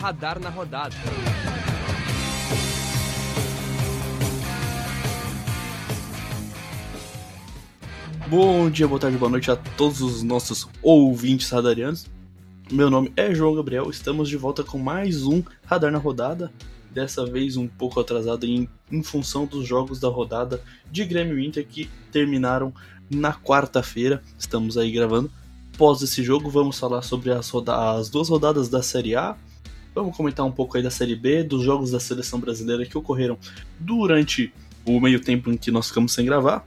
Radar na Rodada. Bom dia, boa tarde, boa noite a todos os nossos ouvintes radarianos. Meu nome é João Gabriel, estamos de volta com mais um Radar na Rodada. Dessa vez um pouco atrasado em, em função dos jogos da rodada de Grêmio Inter que terminaram na quarta-feira. Estamos aí gravando. Após esse jogo, vamos falar sobre as, as duas rodadas da Série A. Vamos comentar um pouco aí da Série B, dos jogos da seleção brasileira que ocorreram durante o meio tempo em que nós ficamos sem gravar.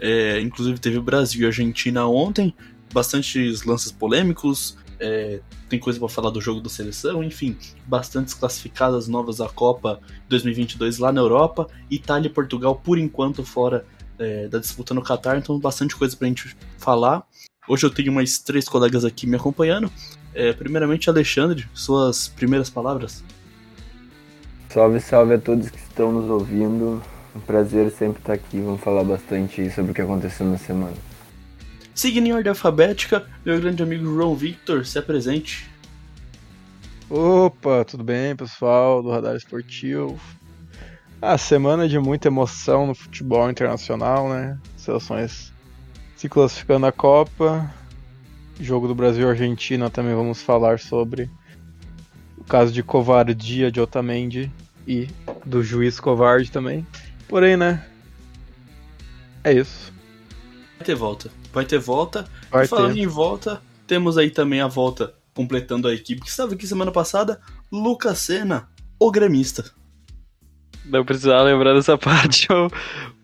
É, inclusive teve Brasil e Argentina ontem, bastantes lances polêmicos, é, tem coisa para falar do jogo da seleção, enfim, bastantes classificadas novas à Copa 2022 lá na Europa, Itália e Portugal por enquanto fora é, da disputa no Qatar, então bastante coisa pra gente falar. Hoje eu tenho mais três colegas aqui me acompanhando. É, primeiramente, Alexandre, suas primeiras palavras. Salve, salve a todos que estão nos ouvindo. Um prazer sempre estar aqui. Vamos falar bastante sobre o que aconteceu na semana. Seguindo em ordem alfabética, meu grande amigo João Victor, se apresente. Opa, tudo bem, pessoal do Radar Esportivo? A ah, semana de muita emoção no futebol internacional, né? Seleções se classificando à Copa. Jogo do Brasil-Argentina também vamos falar sobre. O caso de covardia de Otamendi e do juiz covarde também. Porém, né? É isso. Vai ter volta vai ter volta. Vai e falando ter. em volta, temos aí também a volta completando a equipe que estava aqui semana passada, Lucas Senna, o gremista. Não precisava lembrar dessa parte,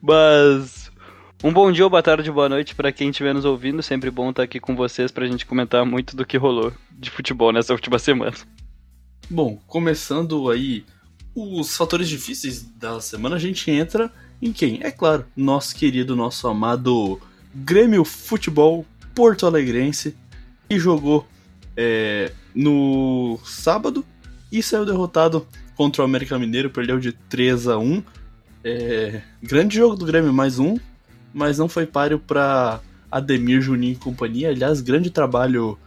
mas um bom dia, boa tarde, boa noite para quem estiver nos ouvindo. Sempre bom estar aqui com vocês para a gente comentar muito do que rolou de futebol nessa última semana. Bom, começando aí os fatores difíceis da semana, a gente entra em quem? É claro, nosso querido, nosso amado Grêmio Futebol Porto Alegrense, que jogou é, no sábado e saiu derrotado contra o América Mineiro, perdeu de 3 a 1 é, Grande jogo do Grêmio, mais um, mas não foi páreo para Ademir, Juninho e companhia. Aliás, grande trabalho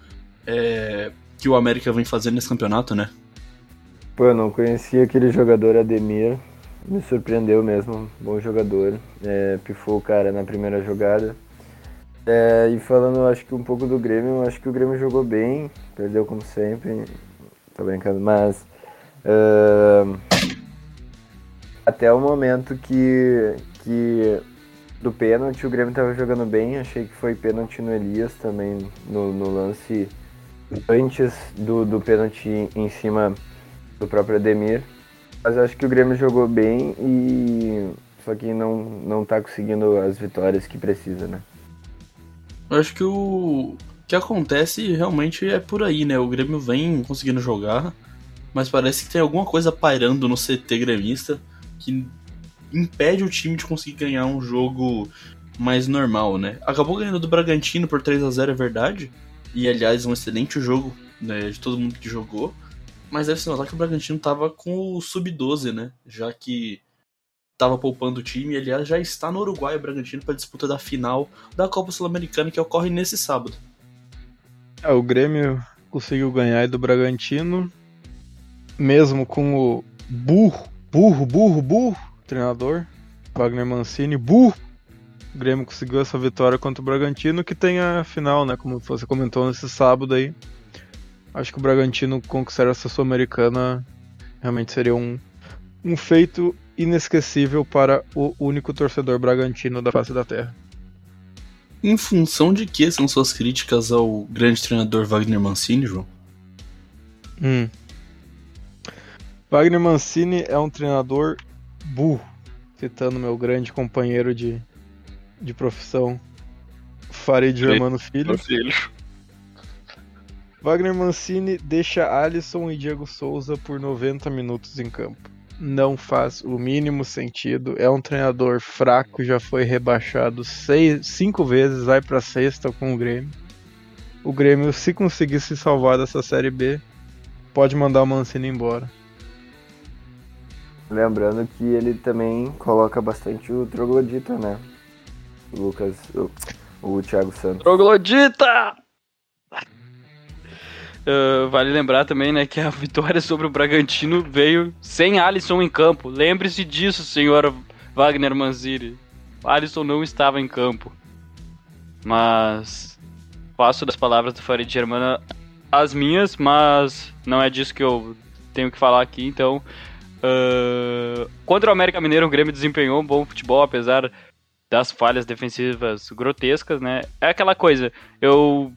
é, que o América vem fazendo nesse campeonato, né? Pô, eu não conhecia aquele jogador Ademir, me surpreendeu mesmo, bom jogador. É, pifou o cara na primeira jogada. É, e falando, acho que um pouco do Grêmio, acho que o Grêmio jogou bem, perdeu como sempre, tô brincando, mas uh, até o momento que, que do pênalti o Grêmio tava jogando bem, achei que foi pênalti no Elias também, no, no lance antes do, do pênalti em cima do próprio Ademir. Mas acho que o Grêmio jogou bem e só que não, não tá conseguindo as vitórias que precisa, né? Eu acho que o que acontece realmente é por aí, né? O Grêmio vem conseguindo jogar, mas parece que tem alguma coisa pairando no CT gremista que impede o time de conseguir ganhar um jogo mais normal, né? Acabou ganhando do Bragantino por 3 a 0 é verdade. E aliás, um excelente jogo né, de todo mundo que jogou. Mas deve se notar que o Bragantino tava com o sub-12, né? Já que estava poupando o time e, aliás, já está no Uruguai, o Bragantino, para disputa da final da Copa Sul-Americana, que ocorre nesse sábado. É, o Grêmio conseguiu ganhar do Bragantino, mesmo com o burro, burro, burro, burro, treinador, Wagner Mancini, burro. O Grêmio conseguiu essa vitória contra o Bragantino, que tem a final, né? Como você comentou nesse sábado aí. Acho que o Bragantino conquistar essa Sul-Americana realmente seria um, um feito inesquecível para o único torcedor bragantino da face da terra. Em função de que são suas críticas ao grande treinador Wagner Mancini, João? Hum. Wagner Mancini é um treinador burro, citando meu grande companheiro de, de profissão, Farid Germano Filho. Filho. Wagner Mancini deixa Alisson e Diego Souza por 90 minutos em campo não faz o mínimo sentido. É um treinador fraco, já foi rebaixado seis, cinco vezes, vai para sexta com o Grêmio. O Grêmio, se conseguir se salvar dessa Série B, pode mandar o Mancini embora. Lembrando que ele também coloca bastante o Troglodita, né? O Lucas, o, o Thiago Santos. Troglodita! Uh, vale lembrar também, né, que a vitória sobre o Bragantino veio sem Alisson em campo. Lembre-se disso, senhor Wagner Manzini. Alisson não estava em campo. Mas passo das palavras do Farid Germana as minhas, mas não é disso que eu tenho que falar aqui, então. Uh, contra o América Mineiro, o Grêmio desempenhou um bom futebol, apesar das falhas defensivas grotescas, né? É aquela coisa, eu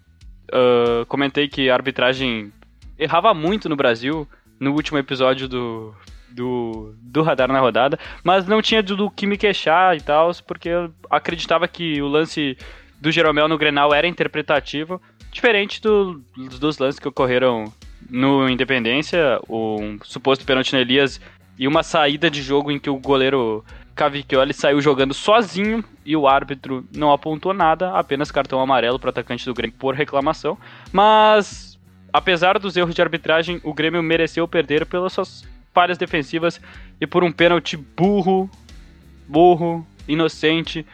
uh, comentei que a arbitragem errava muito no Brasil no último episódio do, do, do Radar na Rodada, mas não tinha do, do que me queixar e tal, porque eu acreditava que o lance do Jeromel no Grenal era interpretativo, diferente do, dos lances que ocorreram no Independência, um suposto pênalti no Elias e uma saída de jogo em que o goleiro Cavicchioli saiu jogando sozinho e o árbitro não apontou nada, apenas cartão amarelo para o atacante do Grêmio por reclamação. Mas, apesar dos erros de arbitragem, o Grêmio mereceu perder pelas suas falhas defensivas e por um pênalti burro, burro, inocente,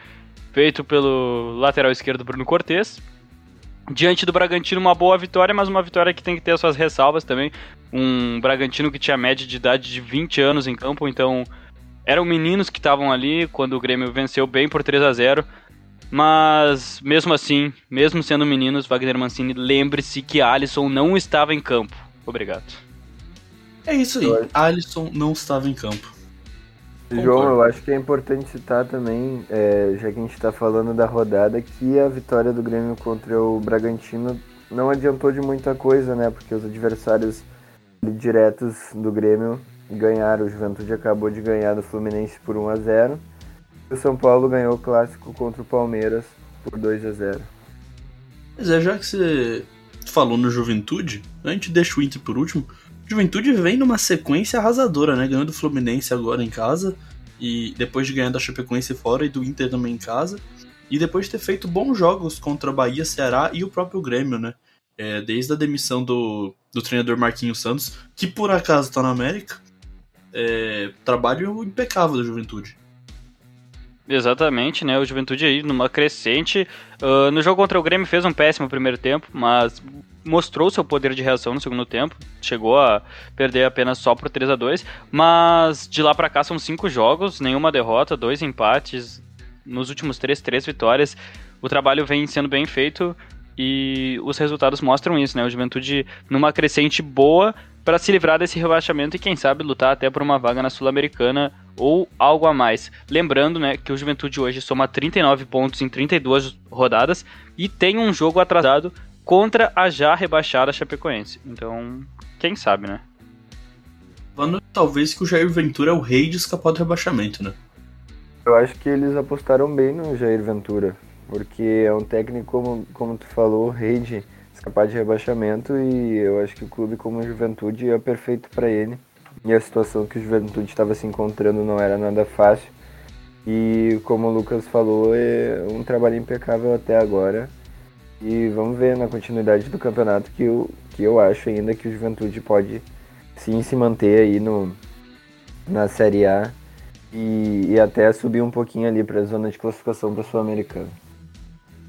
feito pelo lateral esquerdo Bruno Cortes. Diante do Bragantino, uma boa vitória, mas uma vitória que tem que ter as suas ressalvas também. Um Bragantino que tinha média de idade de 20 anos em campo, então eram meninos que estavam ali quando o Grêmio venceu bem por 3 a 0 mas mesmo assim, mesmo sendo meninos, Wagner Mancini, lembre-se que Alisson não estava em campo. Obrigado. É isso aí, Alisson não estava em campo. João, eu acho que é importante citar também, é, já que a gente está falando da rodada, que a vitória do Grêmio contra o Bragantino não adiantou de muita coisa, né? Porque os adversários diretos do Grêmio ganharam. O Juventude acabou de ganhar do Fluminense por 1 a 0 E o São Paulo ganhou o clássico contra o Palmeiras por 2 a 0 Mas é, já que você falou no Juventude, a gente deixa o Inter por último. Juventude vem numa sequência arrasadora, né? Ganhando do Fluminense agora em casa. E depois de ganhar da Chapecoense fora e do Inter também em casa. E depois de ter feito bons jogos contra Bahia, Ceará e o próprio Grêmio, né? É, desde a demissão do, do treinador Marquinhos Santos, que por acaso tá na América, é, trabalho impecável da Juventude. Exatamente, né? O Juventude aí numa crescente. Uh, no jogo contra o Grêmio fez um péssimo primeiro tempo, mas mostrou seu poder de reação no segundo tempo. Chegou a perder apenas só por 3 a 2 Mas de lá para cá são cinco jogos, nenhuma derrota, dois empates. Nos últimos três, três vitórias. O trabalho vem sendo bem feito e os resultados mostram isso, né? O Juventude numa crescente boa, para se livrar desse rebaixamento e quem sabe lutar até por uma vaga na Sul-Americana ou algo a mais. Lembrando, né, que o Juventude hoje soma 39 pontos em 32 rodadas e tem um jogo atrasado contra a já rebaixada Chapecoense. Então, quem sabe, né? Falando talvez que o Jair Ventura é o rei de escapar do rebaixamento, né? Eu acho que eles apostaram bem no Jair Ventura, porque é um técnico, como, como tu falou, rei de escapar de rebaixamento e eu acho que o clube como a Juventude é perfeito para ele. E a situação que o Juventude estava se encontrando não era nada fácil. E como o Lucas falou, é um trabalho impecável até agora. E vamos ver na continuidade do campeonato que eu, que eu acho ainda que o Juventude pode sim se manter aí no, na Série A e, e até subir um pouquinho ali para a zona de classificação para Sul-Americana.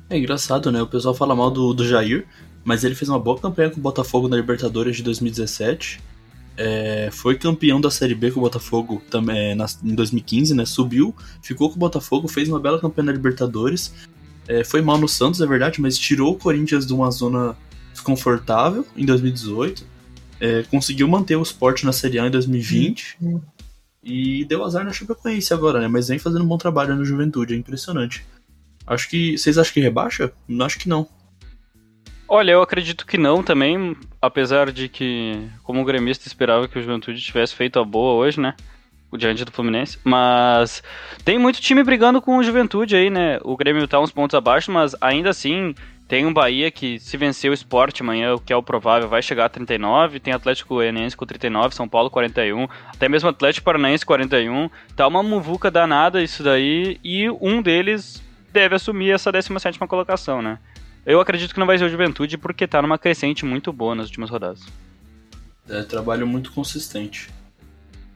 É engraçado, né? O pessoal fala mal do, do Jair, mas ele fez uma boa campanha com o Botafogo na Libertadores de 2017. É, foi campeão da Série B com o Botafogo também na, em 2015, né? Subiu, ficou com o Botafogo, fez uma bela campanha na Libertadores. É, foi mal no Santos, é verdade, mas tirou o Corinthians de uma zona desconfortável em 2018. É, conseguiu manter o esporte na Série A em 2020. Uhum. E deu azar na Chapecoense agora, né? Mas vem fazendo um bom trabalho na Juventude, é impressionante. Acho que. Vocês acham que rebaixa? Acho que não. Olha, eu acredito que não também, apesar de que, como o gremista, esperava que o Juventude tivesse feito a boa hoje, né? Diante do Fluminense. Mas tem muito time brigando com o Juventude aí, né? O Grêmio tá uns pontos abaixo, mas ainda assim tem um Bahia que, se vencer o esporte amanhã, o que é o provável, vai chegar a 39. Tem Atlético Goianiense com 39, São Paulo 41. Até mesmo Atlético Paranaense 41. Tá uma muvuca danada isso daí. E um deles deve assumir essa 17 colocação, né? Eu acredito que não vai ser o Juventude porque tá numa crescente muito boa nas últimas rodadas. É, trabalho muito consistente.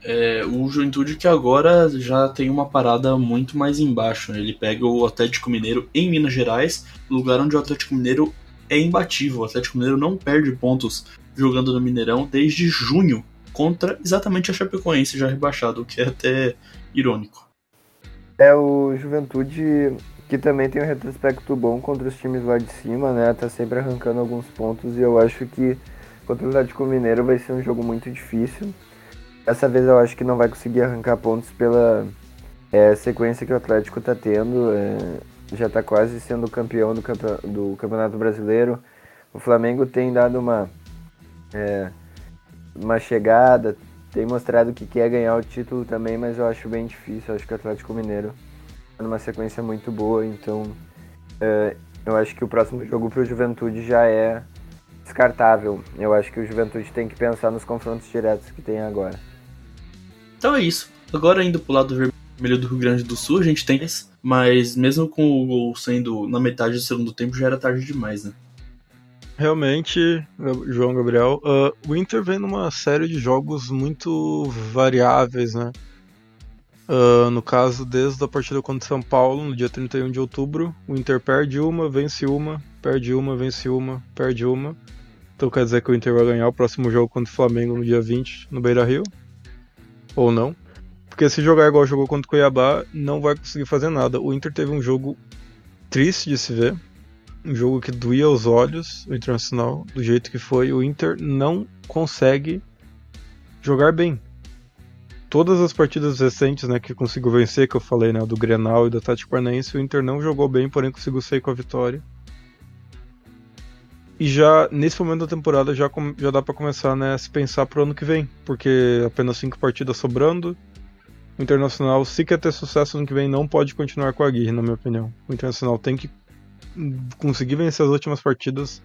É, o Juventude que agora já tem uma parada muito mais embaixo. Né? Ele pega o Atlético Mineiro em Minas Gerais, lugar onde o Atlético Mineiro é imbatível. O Atlético Mineiro não perde pontos jogando no Mineirão desde junho contra exatamente a Chapecoense já rebaixado, o que é até irônico. É o Juventude que também tem um retrospecto bom contra os times lá de cima, né? Tá sempre arrancando alguns pontos e eu acho que contra o Atlético Mineiro vai ser um jogo muito difícil. Dessa vez eu acho que não vai conseguir arrancar pontos pela é, sequência que o Atlético tá tendo. É, já tá quase sendo campeão do, do Campeonato Brasileiro. O Flamengo tem dado uma, é, uma chegada, tem mostrado que quer ganhar o título também, mas eu acho bem difícil. Eu acho que o Atlético Mineiro numa sequência muito boa, então uh, eu acho que o próximo jogo para o Juventude já é descartável. Eu acho que o Juventude tem que pensar nos confrontos diretos que tem agora. Então é isso. Agora indo pro lado vermelho do Rio Grande do Sul, a gente tem mas mesmo com o gol sendo na metade do segundo tempo, já era tarde demais, né? Realmente, João Gabriel, uh, o Inter vem numa série de jogos muito variáveis, né? Uh, no caso, desde a partida contra São Paulo, no dia 31 de outubro, o Inter perde uma, vence uma, perde uma, vence uma, perde uma. Então quer dizer que o Inter vai ganhar o próximo jogo contra o Flamengo no dia 20 no Beira Rio? Ou não? Porque se jogar igual jogou contra o Cuiabá, não vai conseguir fazer nada. O Inter teve um jogo triste de se ver. Um jogo que doía aos olhos, o Internacional, do jeito que foi. O Inter não consegue jogar bem todas as partidas recentes, né, que conseguiu vencer, que eu falei, né, do Grenal e do Atlético Paranaense, o Inter não jogou bem, porém conseguiu sair com a vitória. E já nesse momento da temporada já, já dá para começar né, a se pensar pro ano que vem, porque apenas cinco partidas sobrando. O Internacional, se quer ter sucesso ano que vem, não pode continuar com a Aguirre, na minha opinião. O Internacional tem que conseguir vencer as últimas partidas,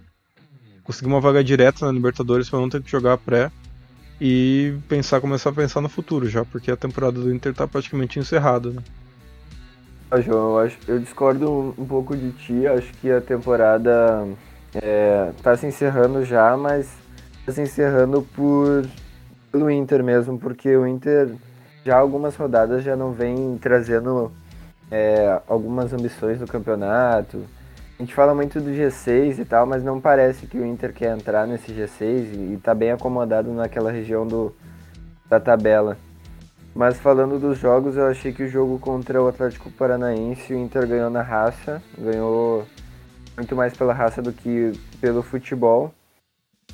conseguir uma vaga direta na Libertadores para não ter que jogar a pré e pensar, começar a pensar no futuro já, porque a temporada do Inter tá praticamente encerrada, né? Ah, João, eu, acho, eu discordo um pouco de ti, acho que a temporada é, tá se encerrando já, mas tá se encerrando por pelo Inter mesmo, porque o Inter já algumas rodadas já não vem trazendo é, algumas ambições no campeonato, a gente fala muito do G6 e tal, mas não parece que o Inter quer entrar nesse G6 e, está bem acomodado naquela região do, da tabela. Mas falando dos jogos, eu achei que o jogo contra o Atlético Paranaense, o Inter ganhou na raça, ganhou muito mais pela raça do que pelo futebol.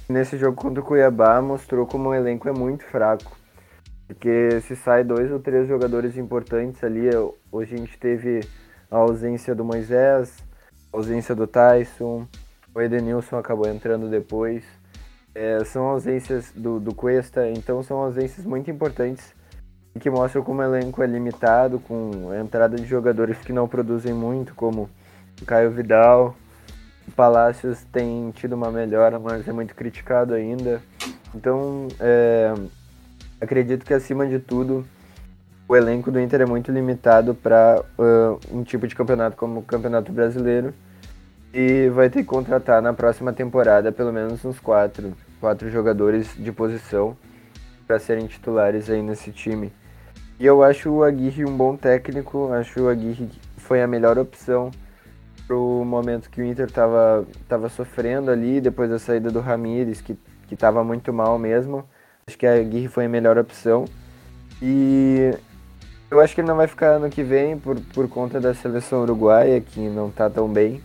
Nesse jogo contra o Cuiabá, mostrou como o elenco é muito fraco. Porque se sai dois ou três jogadores importantes ali, hoje a gente teve a ausência do Moisés, ausência do Tyson, o Edenilson acabou entrando depois. É, são ausências do, do Cuesta, então são ausências muito importantes que mostram como o elenco é limitado, com a entrada de jogadores que não produzem muito, como o Caio Vidal. Palácios tem tido uma melhora, mas é muito criticado ainda. Então, é, acredito que acima de tudo, o elenco do Inter é muito limitado para uh, um tipo de campeonato como o Campeonato Brasileiro e vai ter que contratar na próxima temporada pelo menos uns quatro, quatro jogadores de posição para serem titulares aí nesse time. E eu acho o Aguirre um bom técnico, acho o Aguirre foi a melhor opção pro momento que o Inter estava tava sofrendo ali, depois da saída do Ramires, que, que tava muito mal mesmo. Acho que a Aguirre foi a melhor opção. E eu acho que ele não vai ficar ano que vem por, por conta da seleção uruguaia, que não tá tão bem.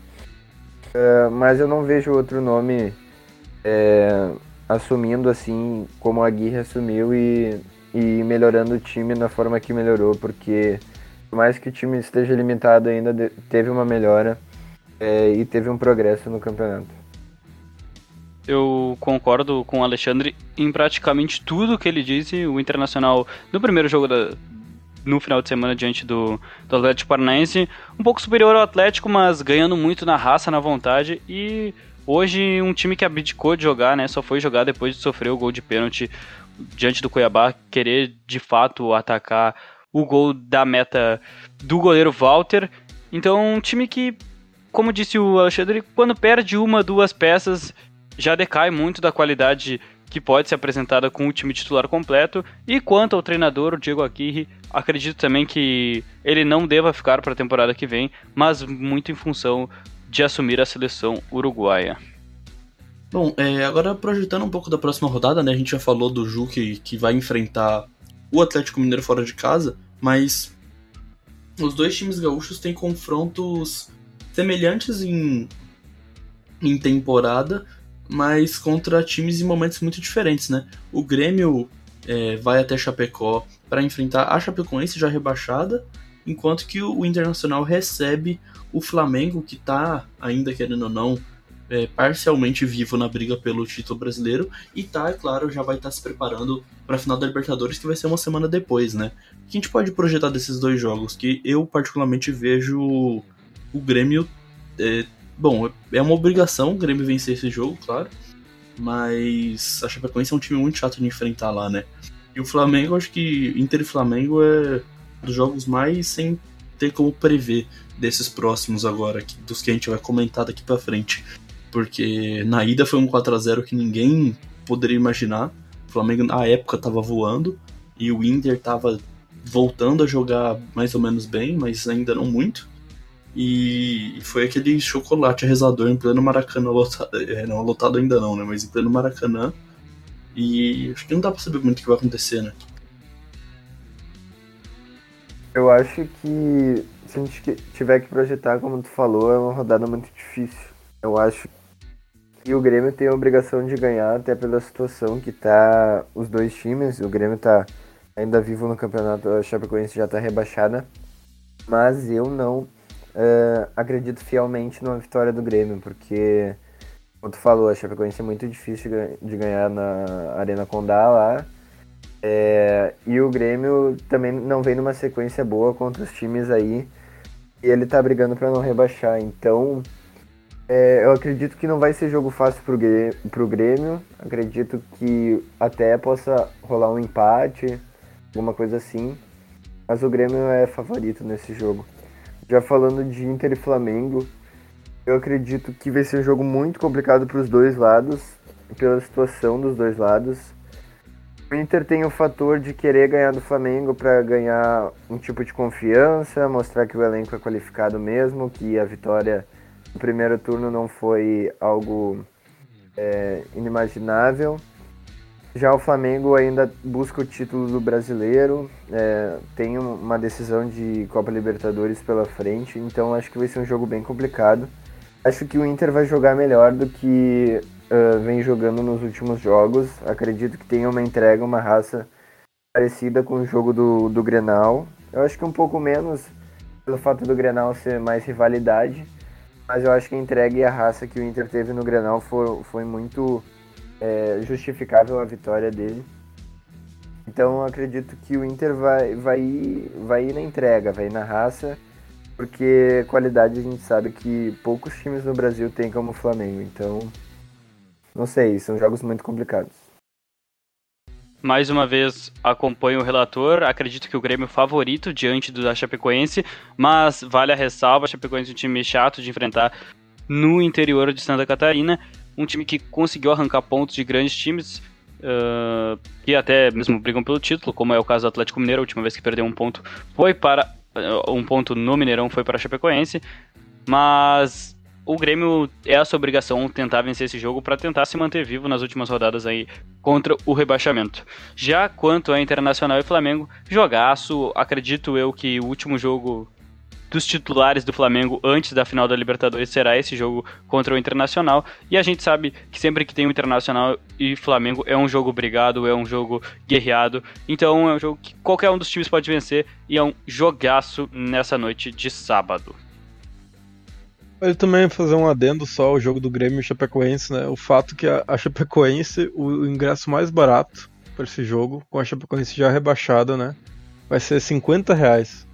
Uh, mas eu não vejo outro nome é, assumindo assim como a Aguirre assumiu e, e melhorando o time na forma que melhorou, porque por mais que o time esteja limitado ainda, teve uma melhora é, e teve um progresso no campeonato. Eu concordo com o Alexandre em praticamente tudo que ele disse. O Internacional, no primeiro jogo da, no final de semana diante do, do Atlético Paranaense. Um pouco superior ao Atlético, mas ganhando muito na raça, na vontade. E hoje um time que abdicou de jogar, né? Só foi jogar depois de sofrer o gol de pênalti diante do Cuiabá, querer de fato atacar o gol da meta do goleiro Walter. Então, um time que, como disse o Alexandre, quando perde uma, duas peças, já decai muito da qualidade que pode ser apresentada com o time titular completo. E quanto ao treinador, o Diego Aguirre, acredito também que ele não deva ficar para a temporada que vem, mas muito em função de assumir a seleção uruguaia. Bom, é, agora projetando um pouco da próxima rodada, né? A gente já falou do Ju que, que vai enfrentar o Atlético Mineiro fora de casa, mas os dois times gaúchos têm confrontos semelhantes em, em temporada, mas contra times em momentos muito diferentes, né? O Grêmio é, vai até Chapecó para enfrentar a Chapecoense já rebaixada, enquanto que o Internacional recebe o Flamengo, que está ainda querendo ou não é, parcialmente vivo na briga pelo título brasileiro e tá, é claro, já vai estar tá se preparando para a final da Libertadores, que vai ser uma semana depois, né? O que a gente pode projetar desses dois jogos? Que eu particularmente vejo o Grêmio. É, bom, é uma obrigação o Grêmio vencer esse jogo, claro. Mas a Chapecoense é um time muito chato de enfrentar lá, né? E o Flamengo, acho que Inter e Flamengo é dos jogos mais sem ter como prever desses próximos agora, dos que a gente vai comentar daqui para frente porque na ida foi um 4 a 0 que ninguém poderia imaginar. O Flamengo na época estava voando e o Inter estava voltando a jogar mais ou menos bem, mas ainda não muito. E foi aquele chocolate rezador em pleno Maracanã lotado. É, não lotado ainda não, né? Mas em pleno Maracanã. E acho que não dá pra saber muito o que vai acontecer, né? Eu acho que se a gente tiver que projetar, como tu falou, é uma rodada muito difícil. Eu acho e o Grêmio tem a obrigação de ganhar, até pela situação que tá os dois times. O Grêmio tá ainda vivo no campeonato, a Chapecoense já tá rebaixada. Mas eu não uh, acredito fielmente numa vitória do Grêmio, porque, como tu falou, a Chapecoense é muito difícil de ganhar na Arena Condá lá. É, e o Grêmio também não vem numa sequência boa contra os times aí. E ele tá brigando para não rebaixar. Então, é, eu acredito que não vai ser jogo fácil pro Grêmio, pro Grêmio. Acredito que até possa rolar um empate, alguma coisa assim. Mas o Grêmio é favorito nesse jogo. Já falando de Inter e Flamengo, eu acredito que vai ser um jogo muito complicado para os dois lados, pela situação dos dois lados. O Inter tem o fator de querer ganhar do Flamengo para ganhar um tipo de confiança, mostrar que o elenco é qualificado mesmo, que a vitória o primeiro turno não foi algo é, inimaginável. Já o Flamengo ainda busca o título do brasileiro, é, tem uma decisão de Copa Libertadores pela frente, então acho que vai ser um jogo bem complicado. Acho que o Inter vai jogar melhor do que uh, vem jogando nos últimos jogos. Acredito que tenha uma entrega, uma raça parecida com o jogo do, do Grenal. Eu acho que um pouco menos pelo fato do Grenal ser mais rivalidade mas eu acho que a entrega e a raça que o Inter teve no Grenal foi, foi muito é, justificável a vitória dele. Então acredito que o Inter vai, vai, ir, vai ir na entrega, vai ir na raça, porque qualidade a gente sabe que poucos times no Brasil têm como o Flamengo. Então, não sei, são jogos muito complicados. Mais uma vez acompanho o relator, acredito que o Grêmio favorito diante do da Chapecoense, mas vale a ressalva, a Chapecoense é um time chato de enfrentar no interior de Santa Catarina, um time que conseguiu arrancar pontos de grandes times, uh, que até mesmo brigam pelo título, como é o caso do Atlético Mineiro, a última vez que perdeu um ponto foi para uh, um ponto no Mineirão foi para a Chapecoense, mas o Grêmio é a sua obrigação tentar vencer esse jogo para tentar se manter vivo nas últimas rodadas aí contra o rebaixamento. Já quanto a Internacional e Flamengo, jogaço, acredito eu que o último jogo dos titulares do Flamengo antes da final da Libertadores será esse jogo contra o Internacional. E a gente sabe que sempre que tem o Internacional e Flamengo é um jogo brigado, é um jogo guerreado. Então é um jogo que qualquer um dos times pode vencer e é um jogaço nessa noite de sábado. Ele também fazer um adendo só ao jogo do Grêmio e Chapecoense, né? O fato que a, a Chapecoense, o ingresso mais barato para esse jogo, com a Chapecoense já rebaixada, né? Vai ser 50 reais.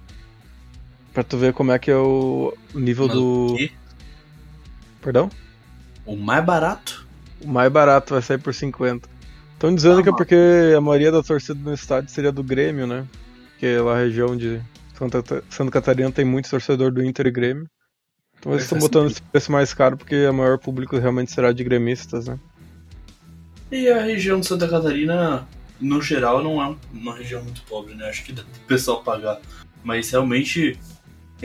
Pra tu ver como é que é o nível Mas do. O Perdão? O mais barato? O mais barato vai sair por 50. Estão dizendo ah, que é porque a maioria da torcida no estádio seria do Grêmio, né? Porque lá a região de Santa, Santa Catarina tem muito torcedor do Inter e Grêmio. Então eles estão botando esse preço mais caro porque o maior público realmente será de gremistas, né? E a região de Santa Catarina, no geral, não é uma região muito pobre, né? Acho que dá pro pessoal pagar. Mas realmente é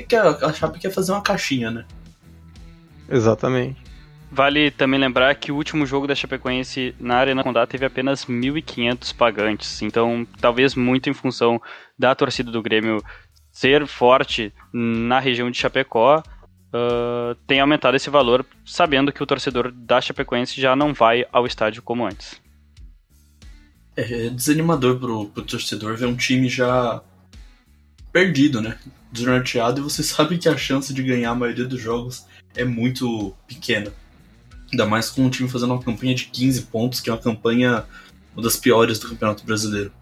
que a, Chape quer fazer uma caixinha, né? Exatamente. Vale também lembrar que o último jogo da Chapecoense na Arena Condá teve apenas 1.500 pagantes, então talvez muito em função da torcida do Grêmio ser forte na região de Chapecó, uh, tem aumentado esse valor, sabendo que o torcedor da Chapecoense já não vai ao estádio como antes. É, é desanimador pro, pro torcedor ver um time já perdido, né? Desnorteado, e você sabe que a chance de ganhar a maioria dos jogos é muito pequena. Ainda mais com um time fazendo uma campanha de 15 pontos, que é uma campanha uma das piores do Campeonato Brasileiro.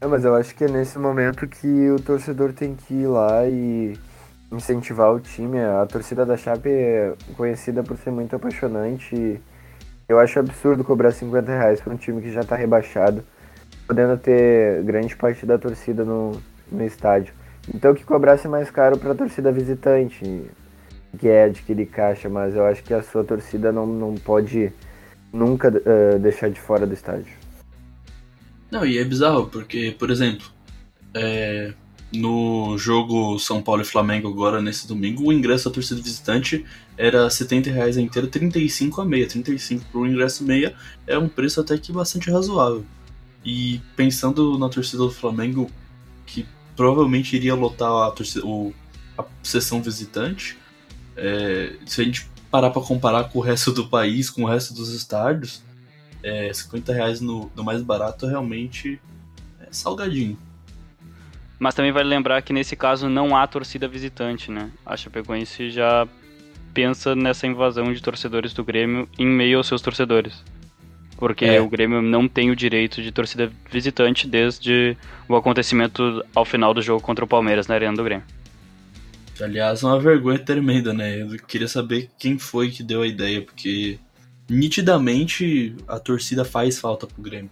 É, mas eu acho que é nesse momento que o torcedor tem que ir lá e incentivar o time. A torcida da Chape é conhecida por ser muito apaixonante. Eu acho absurdo cobrar 50 reais para um time que já está rebaixado, podendo ter grande parte da torcida no, no estádio. Então que cobrasse mais caro para a torcida visitante, que é adquirir caixa, mas eu acho que a sua torcida não, não pode nunca uh, deixar de fora do estádio. Não, e é bizarro, porque, por exemplo, é, no jogo São Paulo e Flamengo agora, nesse domingo, o ingresso da torcida visitante era 70 reais a inteira, 35 a meia. 35 para o ingresso meia é um preço até que bastante razoável. E pensando na torcida do Flamengo, que provavelmente iria lotar a, torcida, o, a sessão visitante, é, se a gente parar para comparar com o resto do país, com o resto dos estádios, é, 50 reais no, no mais barato realmente é salgadinho. Mas também vale lembrar que nesse caso não há torcida visitante, né? A Chapecoense já pensa nessa invasão de torcedores do Grêmio em meio aos seus torcedores. Porque é. o Grêmio não tem o direito de torcida visitante desde o acontecimento ao final do jogo contra o Palmeiras na Arena do Grêmio. Aliás, é uma vergonha tremenda, né? Eu queria saber quem foi que deu a ideia, porque nitidamente a torcida faz falta pro Grêmio.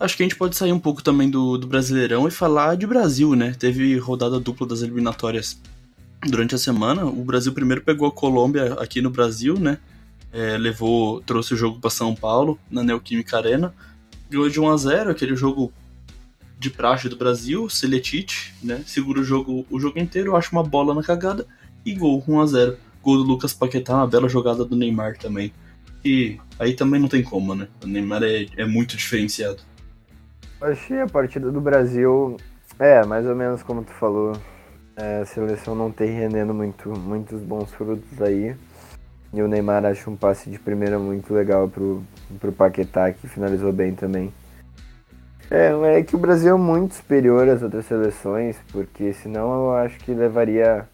Acho que a gente pode sair um pouco também do, do Brasileirão e falar de Brasil, né? Teve rodada dupla das eliminatórias durante a semana. O Brasil primeiro pegou a Colômbia aqui no Brasil, né? É, levou, trouxe o jogo para São Paulo, na Neoquímica Arena. Ganhou de 1 a 0 aquele jogo de praxe do Brasil, Seletite, né? Segura o jogo o jogo inteiro, acha uma bola na cagada e gol 1 a 0 Gol do Lucas Paquetá, uma bela jogada do Neymar também. E aí também não tem como, né? O Neymar é, é muito diferenciado. Achei a partida do Brasil, é, mais ou menos como tu falou. É, a seleção não tem rendendo muito, muitos bons frutos aí. E o Neymar acha um passe de primeira muito legal pro, pro Paquetá, que finalizou bem também. É, é que o Brasil é muito superior às outras seleções, porque senão eu acho que levaria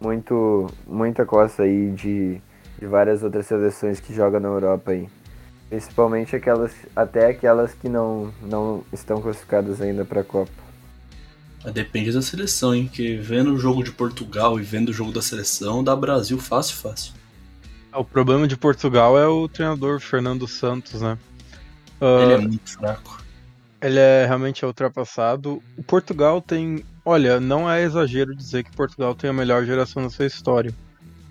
muito, muita costa aí de, de várias outras seleções que jogam na Europa aí. Principalmente aquelas, até aquelas que não, não estão classificadas ainda para a Copa. Depende da seleção, hein? Que vendo o jogo de Portugal e vendo o jogo da seleção, dá Brasil fácil, fácil. Ah, o problema de Portugal é o treinador Fernando Santos, né? Uh, ele é muito fraco. Ele é realmente ultrapassado. O Portugal tem. Olha, não é exagero dizer que Portugal tem a melhor geração da sua história.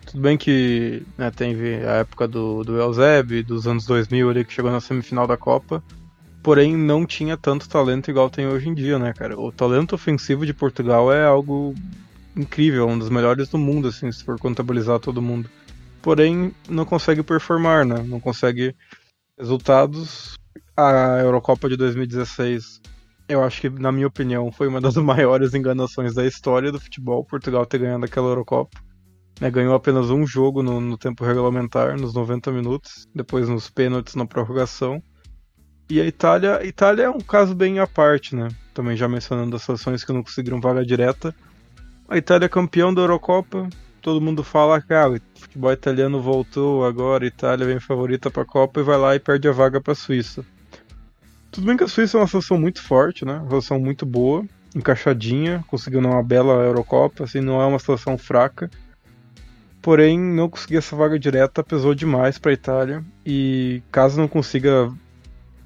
Tudo bem que né, teve a época do, do Elzeb, dos anos 2000 ali, que chegou na semifinal da Copa, porém não tinha tanto talento igual tem hoje em dia, né, cara? O talento ofensivo de Portugal é algo incrível, um dos melhores do mundo, assim, se for contabilizar todo mundo. Porém, não consegue performar, né? Não consegue resultados. A Eurocopa de 2016, eu acho que, na minha opinião, foi uma das maiores enganações da história do futebol, Portugal ter ganhado aquela Eurocopa. Né, ganhou apenas um jogo no, no, tempo regulamentar, nos 90 minutos, depois nos pênaltis na prorrogação. E a Itália, Itália é um caso bem à parte, né? Também já mencionando as seleções que não conseguiram vaga direta. A Itália é campeão da Eurocopa, todo mundo fala ah, o futebol italiano voltou agora, Itália vem favorita para a Copa e vai lá e perde a vaga para a Suíça. Tudo bem que a Suíça é uma seleção muito forte, né? Uma seleção muito boa, encaixadinha, conseguiu uma bela Eurocopa, assim, não é uma seleção fraca porém não conseguir essa vaga direta pesou demais para a Itália e caso não consiga,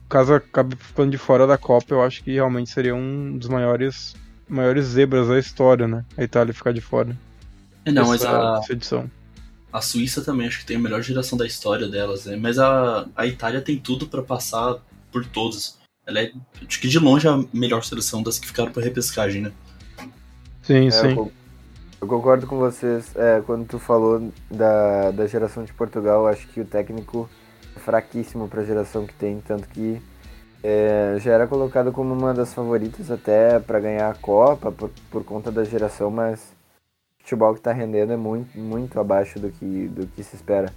caso acabe ficando de fora da Copa, eu acho que realmente seria um dos maiores maiores zebras da história, né? A Itália ficar de fora. Não, mas a edição. A Suíça também acho que tem a melhor geração da história delas, né? Mas a, a Itália tem tudo para passar por todos. Ela é, acho que de longe a melhor seleção das que ficaram para repescagem, né? Sim, é, sim. Eu concordo com vocês. É, quando tu falou da, da geração de Portugal, acho que o técnico é fraquíssimo para a geração que tem, tanto que é, já era colocado como uma das favoritas até para ganhar a Copa por, por conta da geração, mas futebol que está rendendo é muito, muito abaixo do que, do que se espera.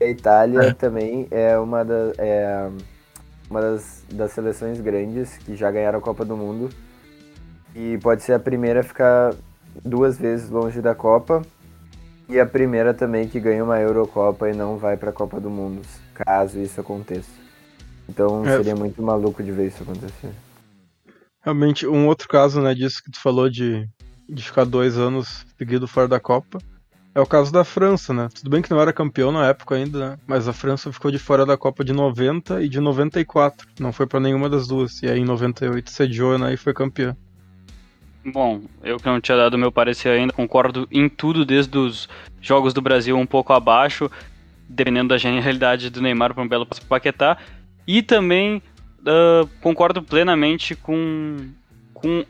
A Itália é. também é uma, da, é uma das, das seleções grandes que já ganharam a Copa do Mundo e pode ser a primeira a ficar duas vezes longe da Copa e a primeira também que ganha uma Eurocopa e não vai para a Copa do Mundo, caso isso aconteça. Então é. seria muito maluco de ver isso acontecer. Realmente, um outro caso, né, disso que tu falou de, de ficar dois anos seguido fora da Copa, é o caso da França, né? Tudo bem que não era campeão na época ainda, né? Mas a França ficou de fora da Copa de 90 e de 94. Não foi para nenhuma das duas. E aí em 98 sediou né, e foi campeã. Bom, eu que não tinha dado meu parecer ainda, concordo em tudo, desde os jogos do Brasil um pouco abaixo, dependendo da genialidade do Neymar para um belo passo Paquetá. E também uh, concordo plenamente com, com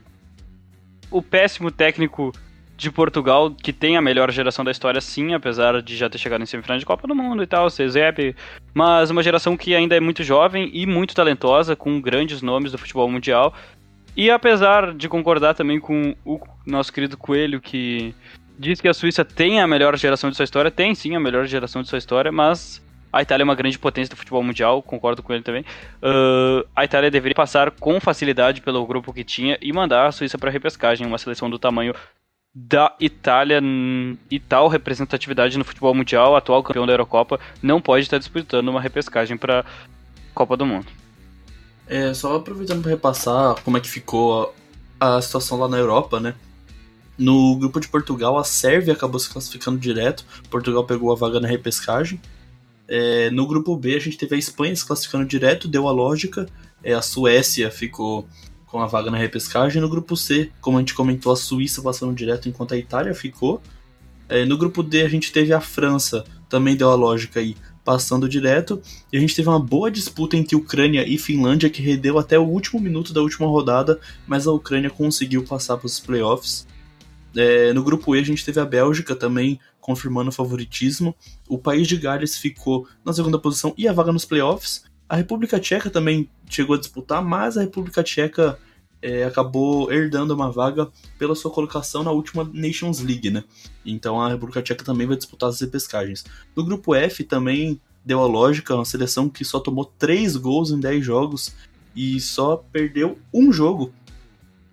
o péssimo técnico de Portugal, que tem a melhor geração da história, sim, apesar de já ter chegado em semifinal de Copa do Mundo e tal, Cezep, mas uma geração que ainda é muito jovem e muito talentosa, com grandes nomes do futebol mundial. E apesar de concordar também com o nosso querido Coelho, que diz que a Suíça tem a melhor geração de sua história, tem sim a melhor geração de sua história, mas a Itália é uma grande potência do futebol mundial, concordo com ele também. Uh, a Itália deveria passar com facilidade pelo grupo que tinha e mandar a Suíça para repescagem, uma seleção do tamanho da Itália e tal representatividade no futebol mundial, atual campeão da Eurocopa, não pode estar disputando uma repescagem para Copa do Mundo. É, só aproveitando para repassar como é que ficou a, a situação lá na Europa, né? No grupo de Portugal, a Sérvia acabou se classificando direto. Portugal pegou a vaga na repescagem. É, no grupo B a gente teve a Espanha se classificando direto, deu a lógica. É, a Suécia ficou com a vaga na repescagem. No grupo C, como a gente comentou, a Suíça passando direto enquanto a Itália ficou. É, no grupo D a gente teve a França, também deu a lógica aí, passando direto. E a gente teve uma boa disputa entre Ucrânia e Finlândia que rendeu até o último minuto da última rodada, mas a Ucrânia conseguiu passar para os playoffs. É, no grupo E a gente teve a Bélgica também confirmando o favoritismo. O país de Gales ficou na segunda posição e a vaga nos playoffs. A República Tcheca também chegou a disputar, mas a República Tcheca é, acabou herdando uma vaga pela sua colocação na última Nations League, né? Então a República Tcheca também vai disputar as repescagens. No grupo F também deu a lógica, uma seleção que só tomou 3 gols em 10 jogos e só perdeu um jogo.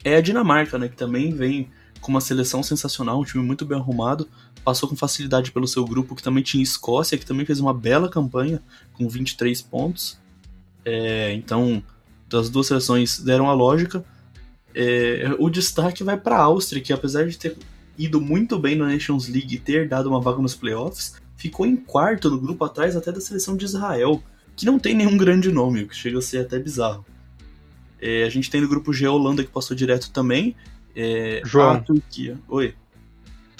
É a Dinamarca, né? Que também vem com uma seleção sensacional, um time muito bem arrumado, passou com facilidade pelo seu grupo, que também tinha Escócia, que também fez uma bela campanha, com 23 pontos. É, então, as duas seleções deram a lógica. É, o destaque vai para a Áustria, que apesar de ter ido muito bem na Nations League e ter dado uma vaga nos playoffs, ficou em quarto no grupo atrás até da seleção de Israel, que não tem nenhum grande nome, o que chega a ser até bizarro. É, a gente tem no grupo G a Holanda que passou direto também, é, João. a Turquia. Oi.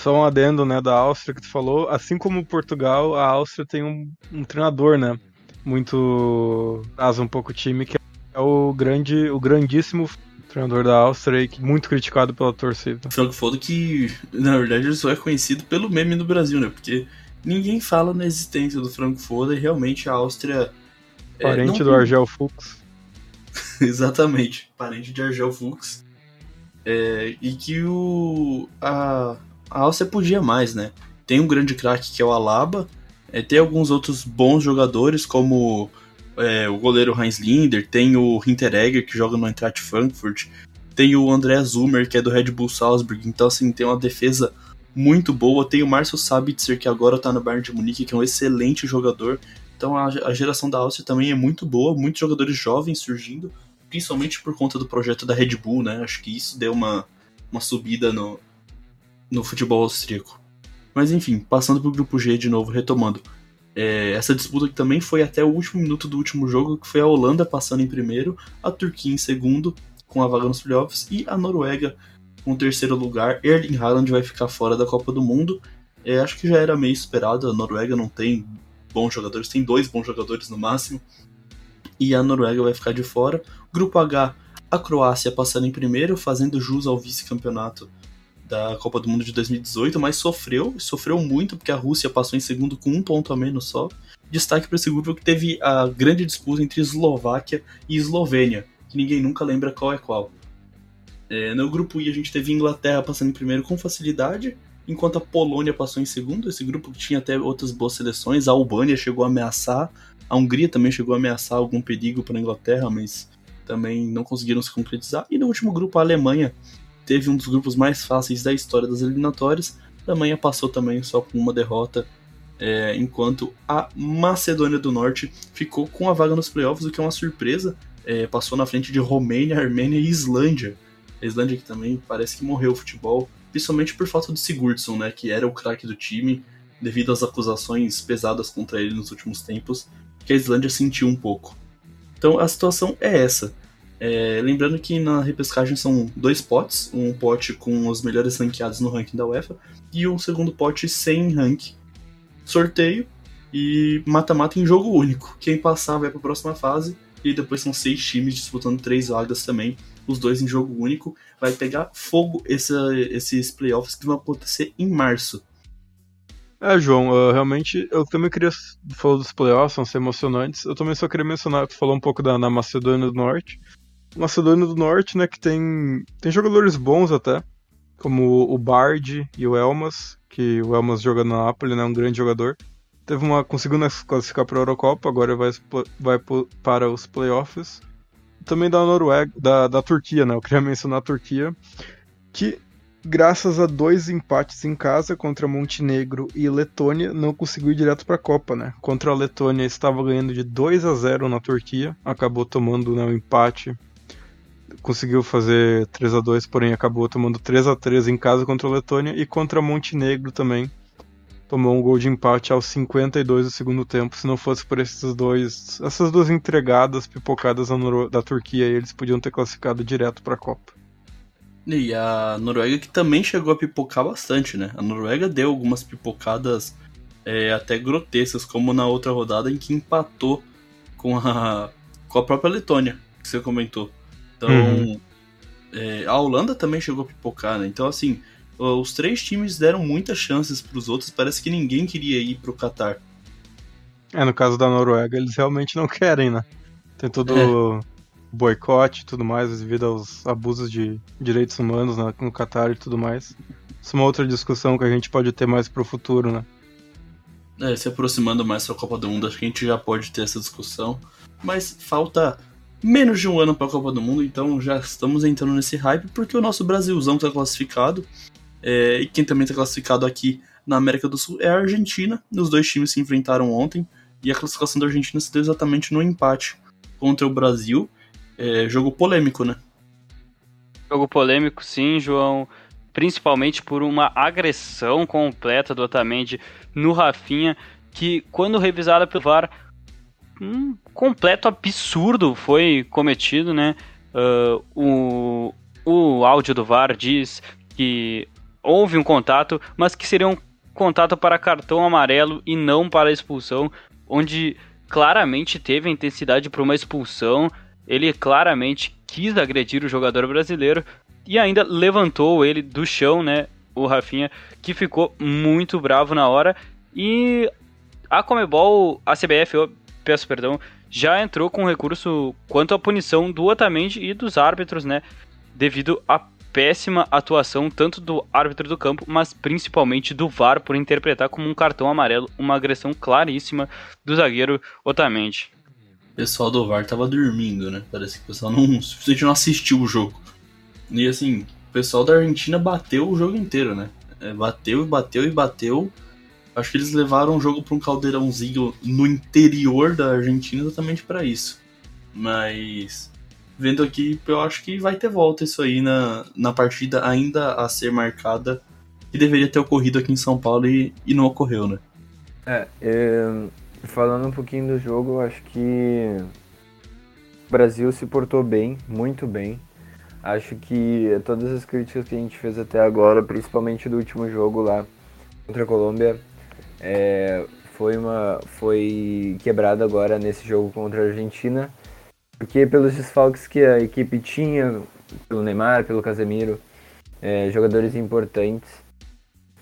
Só um adendo, né, da Áustria que tu falou. Assim como Portugal, a Áustria tem um, um treinador, né? Muito. asa um pouco o time, que é o grande, o grandíssimo treinador da Áustria, e muito criticado pela torcida. Frankfurt que, na verdade, ele só é conhecido pelo meme no Brasil, né? Porque ninguém fala na existência do Frankfurt e realmente a Áustria. É, parente é, do Argel Fuchs. Exatamente, parente de Argel Fuchs. É, e que o a, a Áustria podia mais, né? Tem um grande craque que é o Alaba, é, tem alguns outros bons jogadores, como é, o goleiro Heinz Linder, tem o Hinteregger, que joga no Eintracht Frankfurt, tem o André Zumer, que é do Red Bull Salzburg, então assim, tem uma defesa muito boa, tem o Márcio Sabitzer, que agora tá no Bayern de Munique, que é um excelente jogador, então a, a geração da Áustria também é muito boa, muitos jogadores jovens surgindo, principalmente por conta do projeto da Red Bull, né? Acho que isso deu uma, uma subida no, no futebol austríaco. Mas enfim, passando para o grupo G de novo, retomando. É, essa disputa que também foi até o último minuto do último jogo, que foi a Holanda passando em primeiro, a Turquia em segundo, com a vaga nos playoffs, e a Noruega com o terceiro lugar. Erling Haaland vai ficar fora da Copa do Mundo. É, acho que já era meio esperado, a Noruega não tem bons jogadores, tem dois bons jogadores no máximo e a Noruega vai ficar de fora. Grupo H, a Croácia passando em primeiro, fazendo jus ao vice-campeonato da Copa do Mundo de 2018, mas sofreu, sofreu muito porque a Rússia passou em segundo com um ponto a menos só. Destaque para esse grupo que teve a grande disputa entre Eslováquia e Eslovênia, que ninguém nunca lembra qual é qual. É, no grupo I a gente teve Inglaterra passando em primeiro com facilidade, enquanto a Polônia passou em segundo. Esse grupo tinha até outras boas seleções, a Albânia chegou a ameaçar, a Hungria também chegou a ameaçar algum perigo para a Inglaterra, mas também não conseguiram se concretizar. E no último grupo, a Alemanha teve um dos grupos mais fáceis da história das eliminatórias. A Alemanha passou também só com uma derrota, é, enquanto a Macedônia do Norte ficou com a vaga nos playoffs, o que é uma surpresa. É, passou na frente de Romênia, Armênia e Islândia. A Islândia que também parece que morreu o futebol, principalmente por falta do Sigurdsson, né, que era o craque do time, devido às acusações pesadas contra ele nos últimos tempos, que a Islândia sentiu um pouco. Então a situação é essa. É, lembrando que na repescagem são dois potes, um pote com os melhores ranqueados no ranking da UEFA e um segundo pote sem rank. Sorteio e mata-mata em jogo único. Quem passar vai para a próxima fase e depois são seis times disputando três vagas também, os dois em jogo único. Vai pegar fogo esse, esses playoffs que vão acontecer em março. É, João, uh, realmente eu também queria falar dos playoffs, são emocionantes. Eu também só queria mencionar, tu falou um pouco da na Macedônia do Norte. Macedônia do Norte, né, que tem, tem jogadores bons até, como o Bard e o Elmas, que o Elmas joga na Napoli, né, um grande jogador. Teve uma conseguiu né, classificar para a Eurocopa, agora vai, vai para os playoffs. Também da Noruega, da, da Turquia, né, eu queria mencionar a Turquia, que graças a dois empates em casa contra Montenegro e Letônia, não conseguiu ir direto para a Copa, né? Contra a Letônia estava ganhando de 2 a 0 na Turquia, acabou tomando né, um empate conseguiu fazer 3 a 2 porém acabou tomando 3 a 3 em casa contra a Letônia e contra Montenegro também. Tomou um gol de empate aos 52 do segundo tempo. Se não fosse por esses dois, essas duas entregadas pipocadas da, da Turquia, eles podiam ter classificado direto para a Copa. E a Noruega que também chegou a pipocar bastante, né? A Noruega deu algumas pipocadas é, até grotescas, como na outra rodada em que empatou com a, com a própria Letônia, que você comentou. Então, uhum. é, a Holanda também chegou a pipocar, né? Então, assim, os três times deram muitas chances para os outros. Parece que ninguém queria ir para o Qatar. É, no caso da Noruega, eles realmente não querem, né? Tem todo é. boicote e tudo mais, devido aos abusos de direitos humanos né, no Qatar e tudo mais. Isso é uma outra discussão que a gente pode ter mais pro futuro, né? É, se aproximando mais da Copa do Mundo, acho que a gente já pode ter essa discussão. Mas falta menos de um ano para a Copa do Mundo, então já estamos entrando nesse hype, porque o nosso Brasilzão está classificado, é, e quem também está classificado aqui na América do Sul é a Argentina. Os dois times se enfrentaram ontem, e a classificação da Argentina se deu exatamente no empate contra o Brasil. É, jogo polêmico, né? Jogo polêmico, sim, João. Principalmente por uma agressão completa do Otamendi no Rafinha, que quando revisada pelo VAR um completo absurdo foi cometido, né? Uh, o, o áudio do VAR diz que houve um contato, mas que seria um contato para cartão amarelo e não para expulsão, onde claramente teve a intensidade para uma expulsão. Ele claramente quis agredir o jogador brasileiro e ainda levantou ele do chão, né? O Rafinha, que ficou muito bravo na hora. E a Comebol, a CBF peço perdão, já entrou com recurso quanto à punição do Otamendi e dos árbitros, né? Devido à péssima atuação tanto do árbitro do campo, mas principalmente do VAR por interpretar como um cartão amarelo uma agressão claríssima do zagueiro Otamendi. O pessoal do VAR tava dormindo, né? Parece que o pessoal não, simplesmente não assistiu o jogo. E assim, o pessoal da Argentina bateu o jogo inteiro, né? É, bateu e bateu e bateu Acho que eles levaram o jogo para um caldeirãozinho no interior da Argentina exatamente para isso. Mas vendo aqui, eu acho que vai ter volta isso aí na, na partida ainda a ser marcada, que deveria ter ocorrido aqui em São Paulo e, e não ocorreu, né? É, é, falando um pouquinho do jogo, eu acho que o Brasil se portou bem, muito bem. Acho que todas as críticas que a gente fez até agora, principalmente do último jogo lá contra a Colômbia, é, foi, uma, foi quebrado agora nesse jogo contra a Argentina, porque pelos desfalques que a equipe tinha, pelo Neymar, pelo Casemiro, é, jogadores importantes.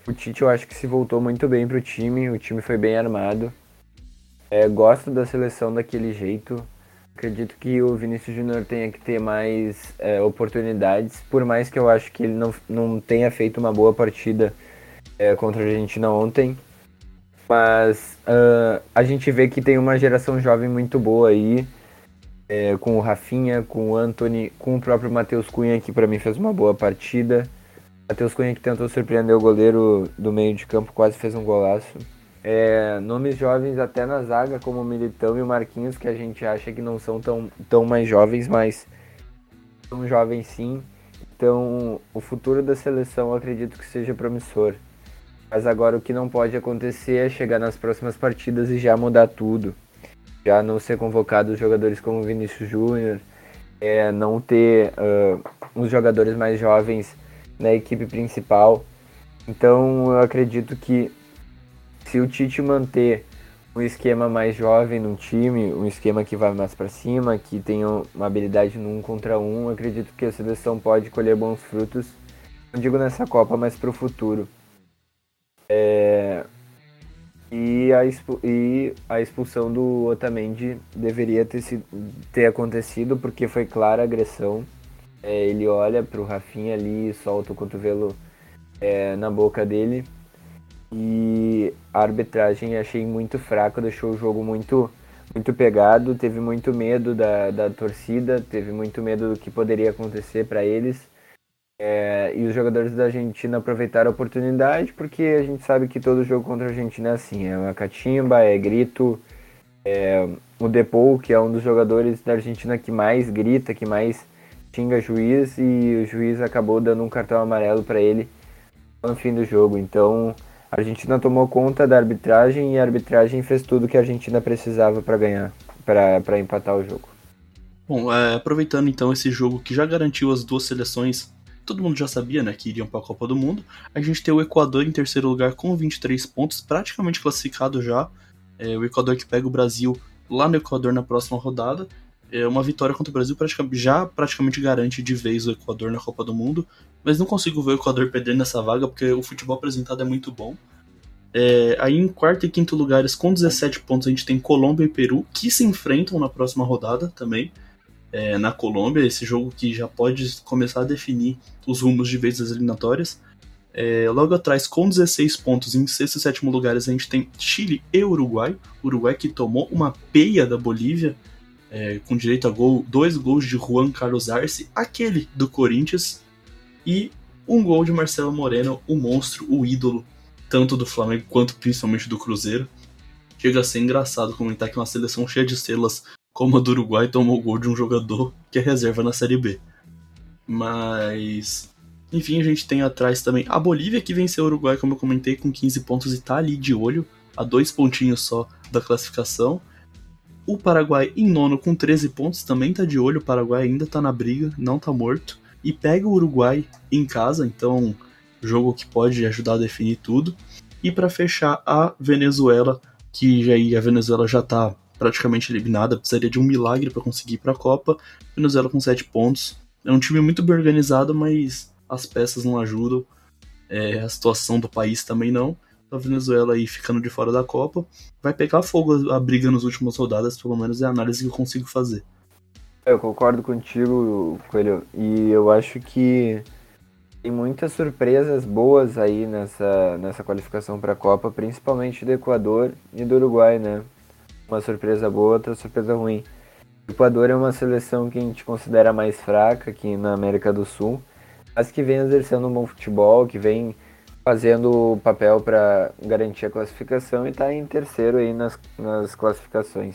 O Tite eu acho que se voltou muito bem pro time, o time foi bem armado. É, gosto da seleção daquele jeito. Acredito que o Vinícius Júnior tenha que ter mais é, oportunidades, por mais que eu acho que ele não, não tenha feito uma boa partida é, contra a Argentina ontem. Mas uh, a gente vê que tem uma geração jovem muito boa aí, é, com o Rafinha, com o Anthony, com o próprio Matheus Cunha, que para mim fez uma boa partida. Matheus Cunha que tentou surpreender o goleiro do meio de campo, quase fez um golaço. É, nomes jovens até na zaga, como o Militão e o Marquinhos, que a gente acha que não são tão, tão mais jovens, mas são jovens sim. Então, o futuro da seleção acredito que seja promissor. Mas agora o que não pode acontecer é chegar nas próximas partidas e já mudar tudo. Já não ser convocado jogadores como Vinícius Júnior, é, não ter uh, os jogadores mais jovens na equipe principal. Então eu acredito que se o Tite manter um esquema mais jovem no time, um esquema que vai mais para cima, que tenha uma habilidade no um contra um, acredito que a seleção pode colher bons frutos. Não digo nessa Copa, mas para o futuro. É... E, a e a expulsão do Otamendi deveria ter, sido, ter acontecido porque foi clara a agressão. É, ele olha para o Rafinha ali e solta o cotovelo é, na boca dele e a arbitragem achei muito fraca, deixou o jogo muito muito pegado, teve muito medo da, da torcida, teve muito medo do que poderia acontecer para eles. É, e os jogadores da Argentina aproveitaram a oportunidade, porque a gente sabe que todo jogo contra a Argentina é assim: é uma catimba, é grito. É, o Depou, que é um dos jogadores da Argentina que mais grita, que mais xinga juiz, e o juiz acabou dando um cartão amarelo para ele no fim do jogo. Então a Argentina tomou conta da arbitragem e a arbitragem fez tudo que a Argentina precisava para ganhar, para empatar o jogo. Bom, é, aproveitando então esse jogo que já garantiu as duas seleções, todo mundo já sabia né, que iriam para a Copa do Mundo. A gente tem o Equador em terceiro lugar com 23 pontos, praticamente classificado já. É, o Equador que pega o Brasil lá no Equador na próxima rodada. É, uma vitória contra o Brasil praticamente, já praticamente garante de vez o Equador na Copa do Mundo mas não consigo ver o Equador perdendo nessa vaga porque o futebol apresentado é muito bom. É, aí em quarto e quinto lugares, com 17 pontos, a gente tem Colômbia e Peru, que se enfrentam na próxima rodada também. É, na Colômbia, esse jogo que já pode começar a definir os rumos de vez das eliminatórias. É, logo atrás, com 16 pontos, em sexto e sétimo lugares, a gente tem Chile e Uruguai. Uruguai que tomou uma peia da Bolívia, é, com direito a gol, dois gols de Juan Carlos Arce, aquele do Corinthians, e um gol de Marcelo Moreno, o monstro, o ídolo, tanto do Flamengo quanto principalmente do Cruzeiro. Chega a ser engraçado comentar que uma seleção cheia de estrelas como a do Uruguai tomou gol de um jogador que é reserva na Série B. Mas. Enfim, a gente tem atrás também a Bolívia que venceu o Uruguai, como eu comentei, com 15 pontos e tá ali de olho, a dois pontinhos só da classificação. O Paraguai em nono com 13 pontos também tá de olho, o Paraguai ainda tá na briga, não tá morto e pega o Uruguai em casa, então jogo que pode ajudar a definir tudo. E para fechar a Venezuela, que já a Venezuela já está praticamente eliminada, precisaria de um milagre para conseguir ir para a Copa. Venezuela com 7 pontos. É um time muito bem organizado, mas as peças não ajudam. É, a situação do país também não. A Venezuela aí ficando de fora da Copa. Vai pegar fogo a briga nas últimas rodadas, pelo menos é a análise que eu consigo fazer. Eu concordo contigo, Coelho, e eu acho que tem muitas surpresas boas aí nessa, nessa qualificação para a Copa, principalmente do Equador e do Uruguai, né? Uma surpresa boa, outra surpresa ruim. O Equador é uma seleção que a gente considera mais fraca aqui na América do Sul, mas que vem exercendo um bom futebol, que vem fazendo o papel para garantir a classificação e está em terceiro aí nas, nas classificações.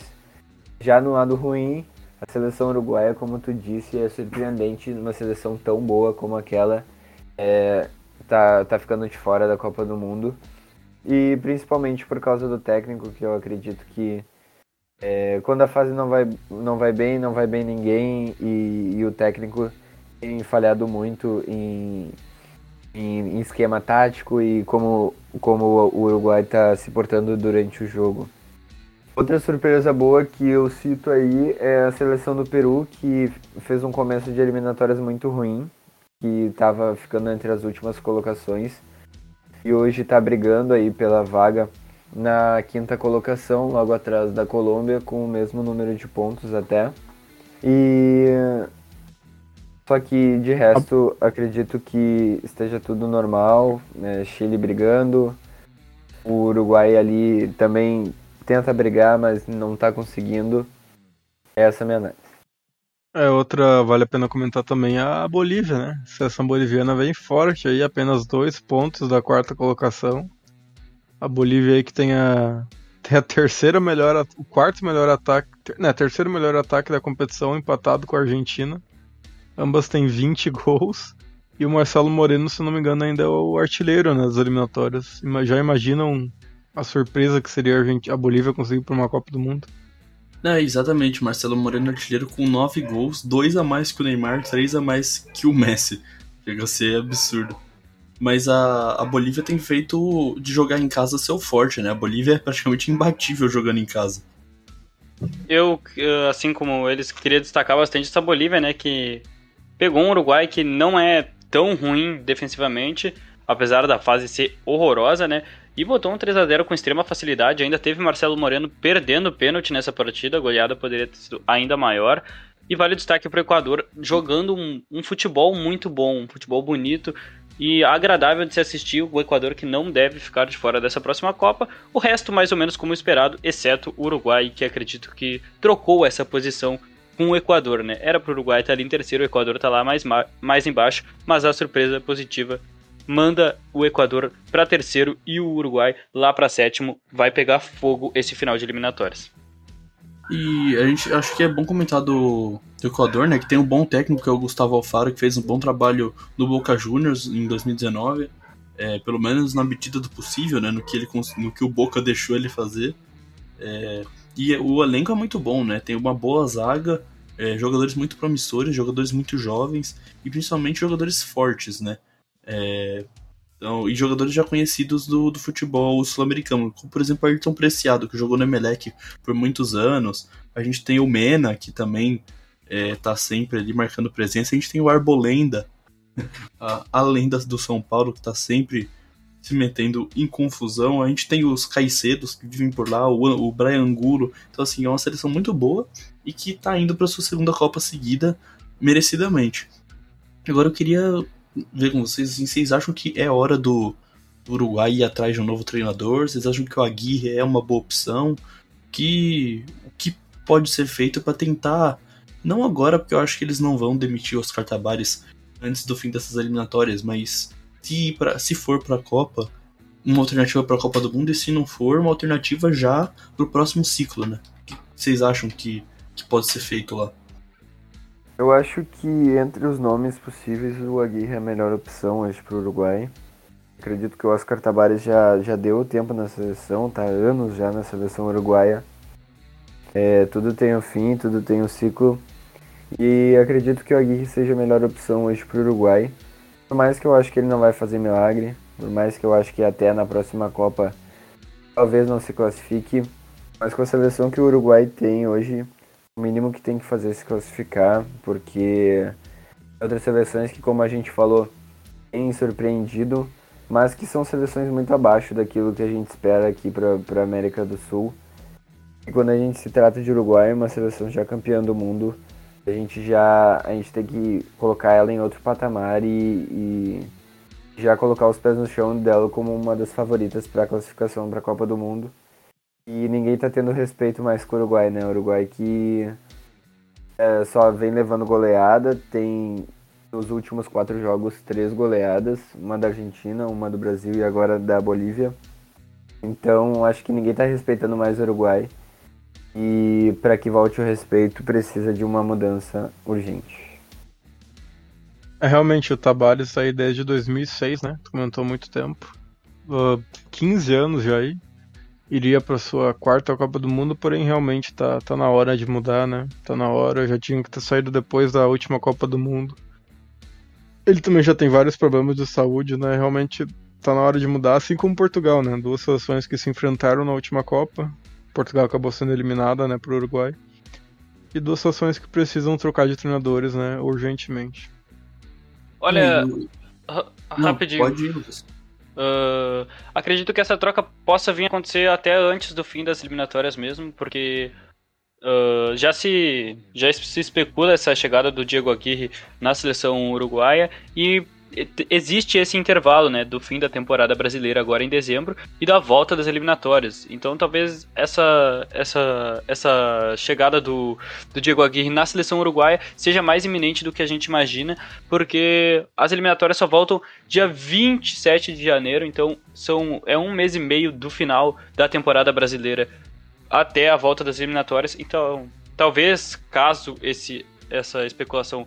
Já no lado ruim, a seleção uruguaia, como tu disse, é surpreendente numa seleção tão boa como aquela é, tá, tá ficando de fora da Copa do Mundo. E principalmente por causa do técnico, que eu acredito que é, quando a fase não vai, não vai bem, não vai bem ninguém, e, e o técnico tem falhado muito em, em, em, esquema tático e como, como o Uruguai está se portando durante o jogo. Outra surpresa boa que eu cito aí é a seleção do Peru, que fez um começo de eliminatórias muito ruim, que estava ficando entre as últimas colocações e hoje está brigando aí pela vaga na quinta colocação, logo atrás da Colômbia, com o mesmo número de pontos até. E só que de resto acredito que esteja tudo normal, né? Chile brigando, o Uruguai ali também tenta brigar, mas não está conseguindo. Essa é a minha análise. É, outra vale a pena comentar também a Bolívia, né? A seleção boliviana vem forte aí, apenas dois pontos da quarta colocação. A Bolívia aí que tem a, tem a terceira melhor, o quarto melhor ataque, né, terceiro melhor ataque da competição, empatado com a Argentina. Ambas têm 20 gols. E o Marcelo Moreno, se não me engano, ainda é o artilheiro nas né, eliminatórias. Já imaginam a surpresa que seria a, a Bolívia conseguir por uma Copa do Mundo? É, exatamente. Marcelo Moreno artilheiro com 9 gols, 2 a mais que o Neymar, 3 a mais que o Messi. Chega a ser absurdo. Mas a, a Bolívia tem feito de jogar em casa seu forte, né? A Bolívia é praticamente imbatível jogando em casa. Eu, assim como eles, queria destacar bastante essa Bolívia, né? Que pegou um Uruguai que não é tão ruim defensivamente, apesar da fase ser horrorosa, né? E botou um 3 a 0 com extrema facilidade. Ainda teve Marcelo Moreno perdendo o pênalti nessa partida, a goleada poderia ter sido ainda maior. E vale destaque para o Equador jogando um, um, futebol muito bom, um futebol bonito e agradável de se assistir. O Equador que não deve ficar de fora dessa próxima Copa. O resto, mais ou menos como esperado, exceto o Uruguai, que acredito que trocou essa posição com o Equador, né? Era para o Uruguai estar ali em terceiro, o Equador está lá mais, mais embaixo, mas a surpresa positiva manda o Equador para terceiro e o Uruguai lá para sétimo. Vai pegar fogo esse final de eliminatórias. E a gente acho que é bom comentar do, do Equador, né? Que tem um bom técnico que é o Gustavo Alfaro, que fez um bom trabalho no Boca Juniors em 2019. É, pelo menos na medida do possível, né? No que, ele, no que o Boca deixou ele fazer. É, e o elenco é muito bom, né? Tem uma boa zaga, é, jogadores muito promissores, jogadores muito jovens e principalmente jogadores fortes, né? É, então, e jogadores já conhecidos do, do futebol sul-americano, como por exemplo Ayrton Preciado, que jogou no Emelec por muitos anos. A gente tem o Mena, que também é, tá sempre ali marcando presença. A gente tem o Arbolenda, a, a lenda do São Paulo, que tá sempre se metendo em confusão. A gente tem os Caicedos que vivem por lá, o, o Brian Angulo. Então, assim, é uma seleção muito boa e que tá indo para sua segunda Copa seguida merecidamente. Agora eu queria ver com vocês, assim, vocês acham que é hora do, Uruguai ir atrás de um novo treinador? Vocês acham que o Aguirre é uma boa opção? Que, o que pode ser feito para tentar, não agora, porque eu acho que eles não vão demitir os Tabares antes do fim dessas eliminatórias, mas se, pra, se for para a Copa, uma alternativa para a Copa do Mundo, e se não for, uma alternativa já para o próximo ciclo, né? O que vocês acham que, que pode ser feito lá? Eu acho que entre os nomes possíveis o Aguirre é a melhor opção hoje para o Uruguai. Acredito que o Oscar Tabares já, já deu tempo na seleção, tá anos já na seleção uruguaia. É, tudo tem um fim, tudo tem um ciclo. E acredito que o Aguirre seja a melhor opção hoje para o Uruguai. Por mais que eu acho que ele não vai fazer milagre, por mais que eu acho que até na próxima Copa talvez não se classifique, mas com a seleção que o Uruguai tem hoje, o mínimo que tem que fazer é se classificar, porque outras seleções que, como a gente falou, têm surpreendido, mas que são seleções muito abaixo daquilo que a gente espera aqui para a América do Sul. E quando a gente se trata de Uruguai, uma seleção já campeã do mundo, a gente já a gente tem que colocar ela em outro patamar e, e já colocar os pés no chão dela como uma das favoritas para a classificação para a Copa do Mundo. E ninguém tá tendo respeito mais com o Uruguai, né? O Uruguai que é, só vem levando goleada, tem nos últimos quatro jogos três goleadas, uma da Argentina, uma do Brasil e agora da Bolívia. Então acho que ninguém tá respeitando mais o Uruguai. E para que volte o respeito precisa de uma mudança urgente. É realmente o Tabares aí desde 2006, né? Comentou muito tempo. Uh, 15 anos já aí iria para sua quarta Copa do Mundo, porém realmente tá, tá na hora de mudar, né? Tá na hora, já tinha que ter saído depois da última Copa do Mundo. Ele também já tem vários problemas de saúde, né? Realmente tá na hora de mudar, assim como Portugal, né? Duas seleções que se enfrentaram na última Copa. Portugal acabou sendo eliminada, né, pro Uruguai. E duas seleções que precisam trocar de treinadores, né, urgentemente. Olha, ra- não, rapidinho. Pode ir, Lucas. Ah, acredito que essa troca possa vir a acontecer até antes do fim das eliminatórias mesmo, porque ah, já se já se especula essa chegada do Diego Aguirre na seleção uruguaia e- existe esse intervalo, né, do fim da temporada brasileira agora em dezembro e da volta das eliminatórias. Então talvez essa essa essa chegada do, do Diego Aguirre na seleção uruguaia seja mais iminente do que a gente imagina, porque as eliminatórias só voltam dia 27 de janeiro, então são, é um mês e meio do final da temporada brasileira até a volta das eliminatórias. Então, talvez, caso esse, essa especulação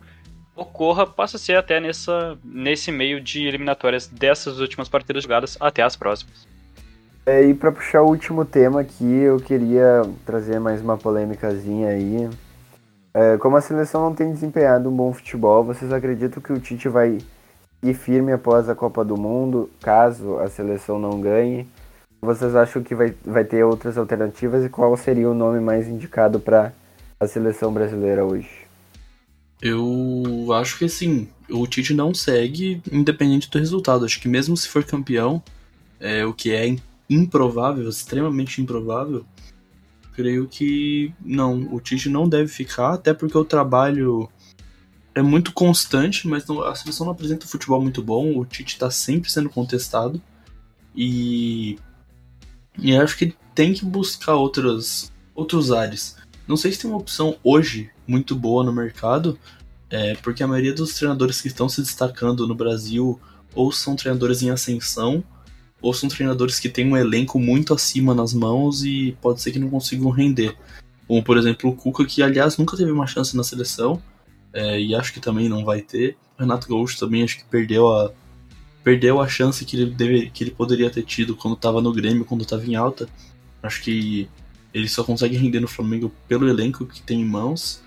ocorra, possa ser até nessa, nesse meio de eliminatórias dessas últimas partidas jogadas até as próximas. É, e pra puxar o último tema aqui, eu queria trazer mais uma polêmicazinha aí. É, como a seleção não tem desempenhado um bom futebol, vocês acreditam que o Tite vai ir firme após a Copa do Mundo, caso a seleção não ganhe? Vocês acham que vai, vai ter outras alternativas e qual seria o nome mais indicado para a seleção brasileira hoje? Eu acho que assim, o Tite não segue independente do resultado. Acho que mesmo se for campeão, é, o que é improvável, extremamente improvável, creio que não, o Tite não deve ficar, até porque o trabalho é muito constante, mas não- a seleção não apresenta um futebol muito bom, o Tite está sempre sendo contestado e, e acho que tem que buscar outras, outros ares. Não sei se tem uma opção hoje muito boa no mercado, é, porque a maioria dos treinadores que estão se destacando no Brasil ou são treinadores em ascensão, ou são treinadores que têm um elenco muito acima nas mãos e pode ser que não consigam render. Como, por exemplo, o Cuca, que aliás nunca teve uma chance na seleção, é, e acho que também não vai ter. O Renato Gaúcho também acho que perdeu a, perdeu a chance que ele, deve, que ele poderia ter tido quando estava no Grêmio, quando estava em alta. Acho que ele só consegue render no Flamengo pelo elenco que tem em mãos.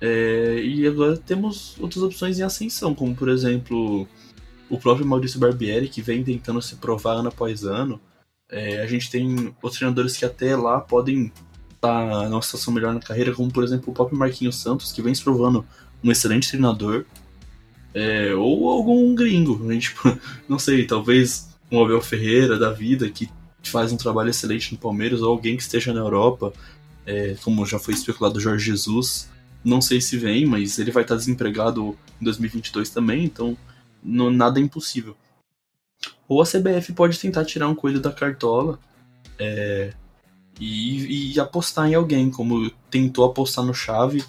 É, e agora temos outras opções em ascensão, como por exemplo o próprio Maurício Barbieri, que vem tentando se provar ano após ano. É, a gente tem outros treinadores que até lá podem estar numa situação melhor na carreira, como por exemplo o próprio Marquinhos Santos, que vem se provando um excelente treinador. É, ou algum gringo, a gente, não sei, talvez um Abel Ferreira da vida, que faz um trabalho excelente no Palmeiras, ou alguém que esteja na Europa, é, como já foi especulado o Jorge Jesus. Não sei se vem, mas ele vai estar desempregado em 2022 também, então não, nada é impossível. Ou a CBF pode tentar tirar um coelho da cartola é, e, e apostar em alguém, como tentou apostar no Xavi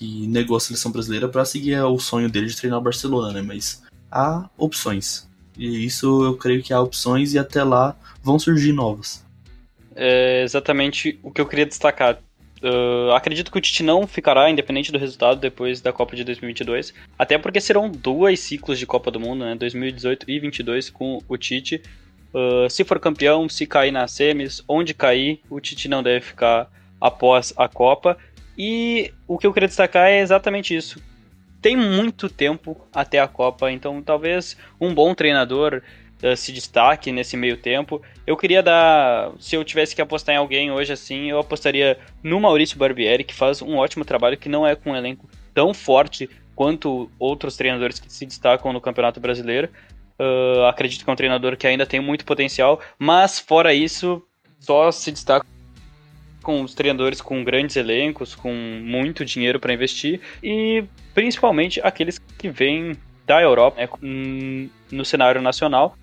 e negou a seleção brasileira para seguir o sonho dele de treinar o Barcelona, né? Mas há opções. E isso eu creio que há opções e até lá vão surgir novas. É exatamente o que eu queria destacar. Uh, acredito que o Tite não ficará independente do resultado depois da Copa de 2022, até porque serão dois ciclos de Copa do Mundo, né, 2018 e 2022 com o Tite. Uh, se for campeão, se cair nas semis, onde cair, o Tite não deve ficar após a Copa. E o que eu queria destacar é exatamente isso. Tem muito tempo até a Copa, então talvez um bom treinador uh, se destaque nesse meio tempo. Eu queria dar. Se eu tivesse que apostar em alguém hoje assim, eu apostaria no Maurício Barbieri, que faz um ótimo trabalho, que não é com um elenco tão forte quanto outros treinadores que se destacam no Campeonato Brasileiro. Uh, acredito que é um treinador que ainda tem muito potencial, mas fora isso, só se destaca com os treinadores com grandes elencos, com muito dinheiro para investir e principalmente aqueles que vêm da Europa né, no cenário nacional.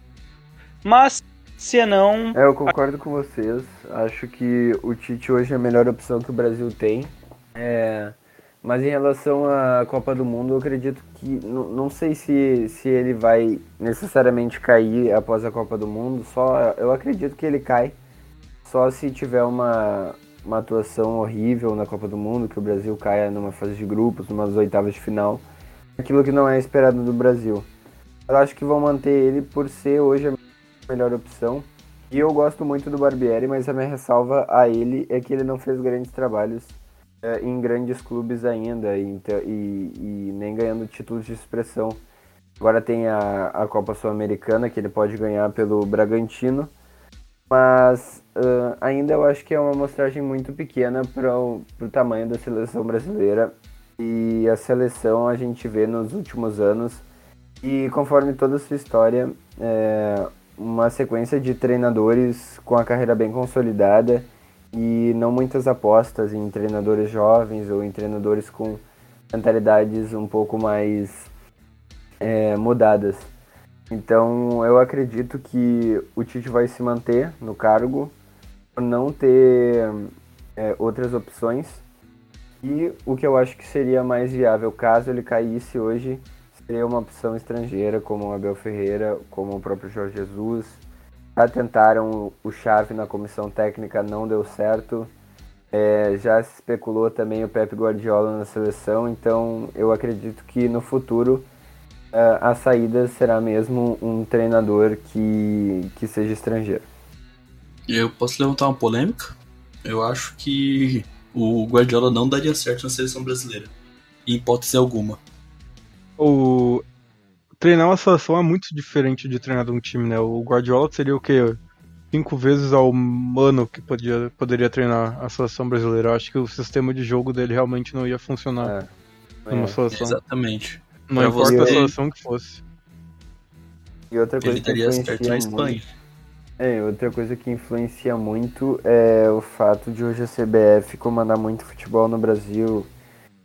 Mas se não. É, eu concordo com vocês. Acho que o Tite hoje é a melhor opção que o Brasil tem. É, mas em relação à Copa do Mundo, eu acredito que. Não sei se, se ele vai necessariamente cair após a Copa do Mundo. Só Eu acredito que ele cai. Só se tiver uma, uma atuação horrível na Copa do Mundo, que o Brasil caia numa fase de grupos, numas oitavas de final. Aquilo que não é esperado do Brasil. Eu acho que vão manter ele por ser hoje a melhor opção. E eu gosto muito do Barbieri, mas a minha ressalva a ele é que ele não fez grandes trabalhos é, em grandes clubes ainda e, e, e, nem ganhando títulos de expressão. Agora tem a, a Copa Sul-Americana que ele pode ganhar pelo Bragantino, mas uh, ainda eu acho que é uma amostragem muito pequena para o tamanho da seleção brasileira. E a seleção a gente vê nos últimos anos E conforme toda a sua história, é uma sequência de treinadores com a carreira bem consolidada e não muitas apostas em treinadores jovens ou em treinadores com mentalidades um pouco mais é, mudadas. Então eu acredito que o Tite vai se manter no cargo por não ter é, outras opções. E o que eu acho que seria mais viável caso ele caísse hoje seria uma opção estrangeira, como o Abel Ferreira, como o próprio Jorge Jesus. Já tentaram o Chave na comissão técnica, não deu certo. É, já se especulou também o Pepe Guardiola na seleção, então eu acredito que no futuro a saída será mesmo um treinador que, que seja estrangeiro. Eu posso levantar uma polêmica? Eu acho que o Guardiola não daria certo na seleção brasileira, em hipótese alguma. O treinar uma seleção é muito diferente de treinar um time, né? O Guardiola seria o quê? Cinco vezes ao ano que podia, poderia treinar a seleção brasileira. Eu acho que o sistema de jogo dele realmente não ia funcionar é. numa seleção. Exatamente. Não pra importa você... a seleção que fosse. E outra coisa Ele daria certo na Espanha. É, outra coisa que influencia muito é o fato de hoje a CBF comandar muito futebol no Brasil.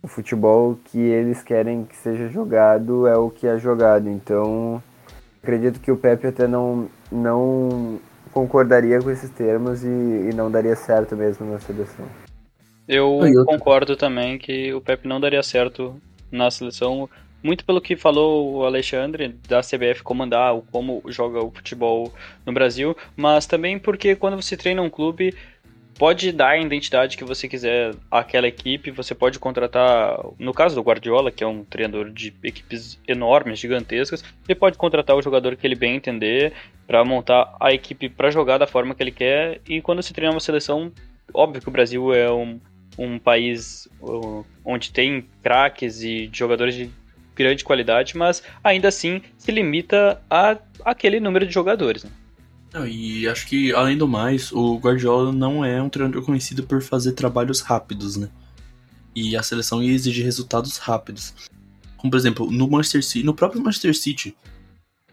O futebol que eles querem que seja jogado é o que é jogado. Então, acredito que o Pepe até não, não concordaria com esses termos e, e não daria certo mesmo na seleção. Eu concordo também que o Pepe não daria certo na seleção muito pelo que falou o Alexandre da CBF comandar como joga o futebol no Brasil, mas também porque quando você treina um clube pode dar a identidade que você quiser àquela equipe, você pode contratar, no caso do Guardiola, que é um treinador de equipes enormes, gigantescas, ele pode contratar o jogador que ele bem entender para montar a equipe para jogar da forma que ele quer, e quando se treina uma seleção, óbvio que o Brasil é um, um país uh, onde tem craques e jogadores de grande qualidade, mas ainda assim se limita a aquele número de jogadores. Né? E acho que, além do mais, o Guardiola não é um treinador conhecido por fazer trabalhos rápidos, né? E a seleção ia exigir resultados rápidos. Como, por exemplo, no Manchester City, no próprio Manchester City,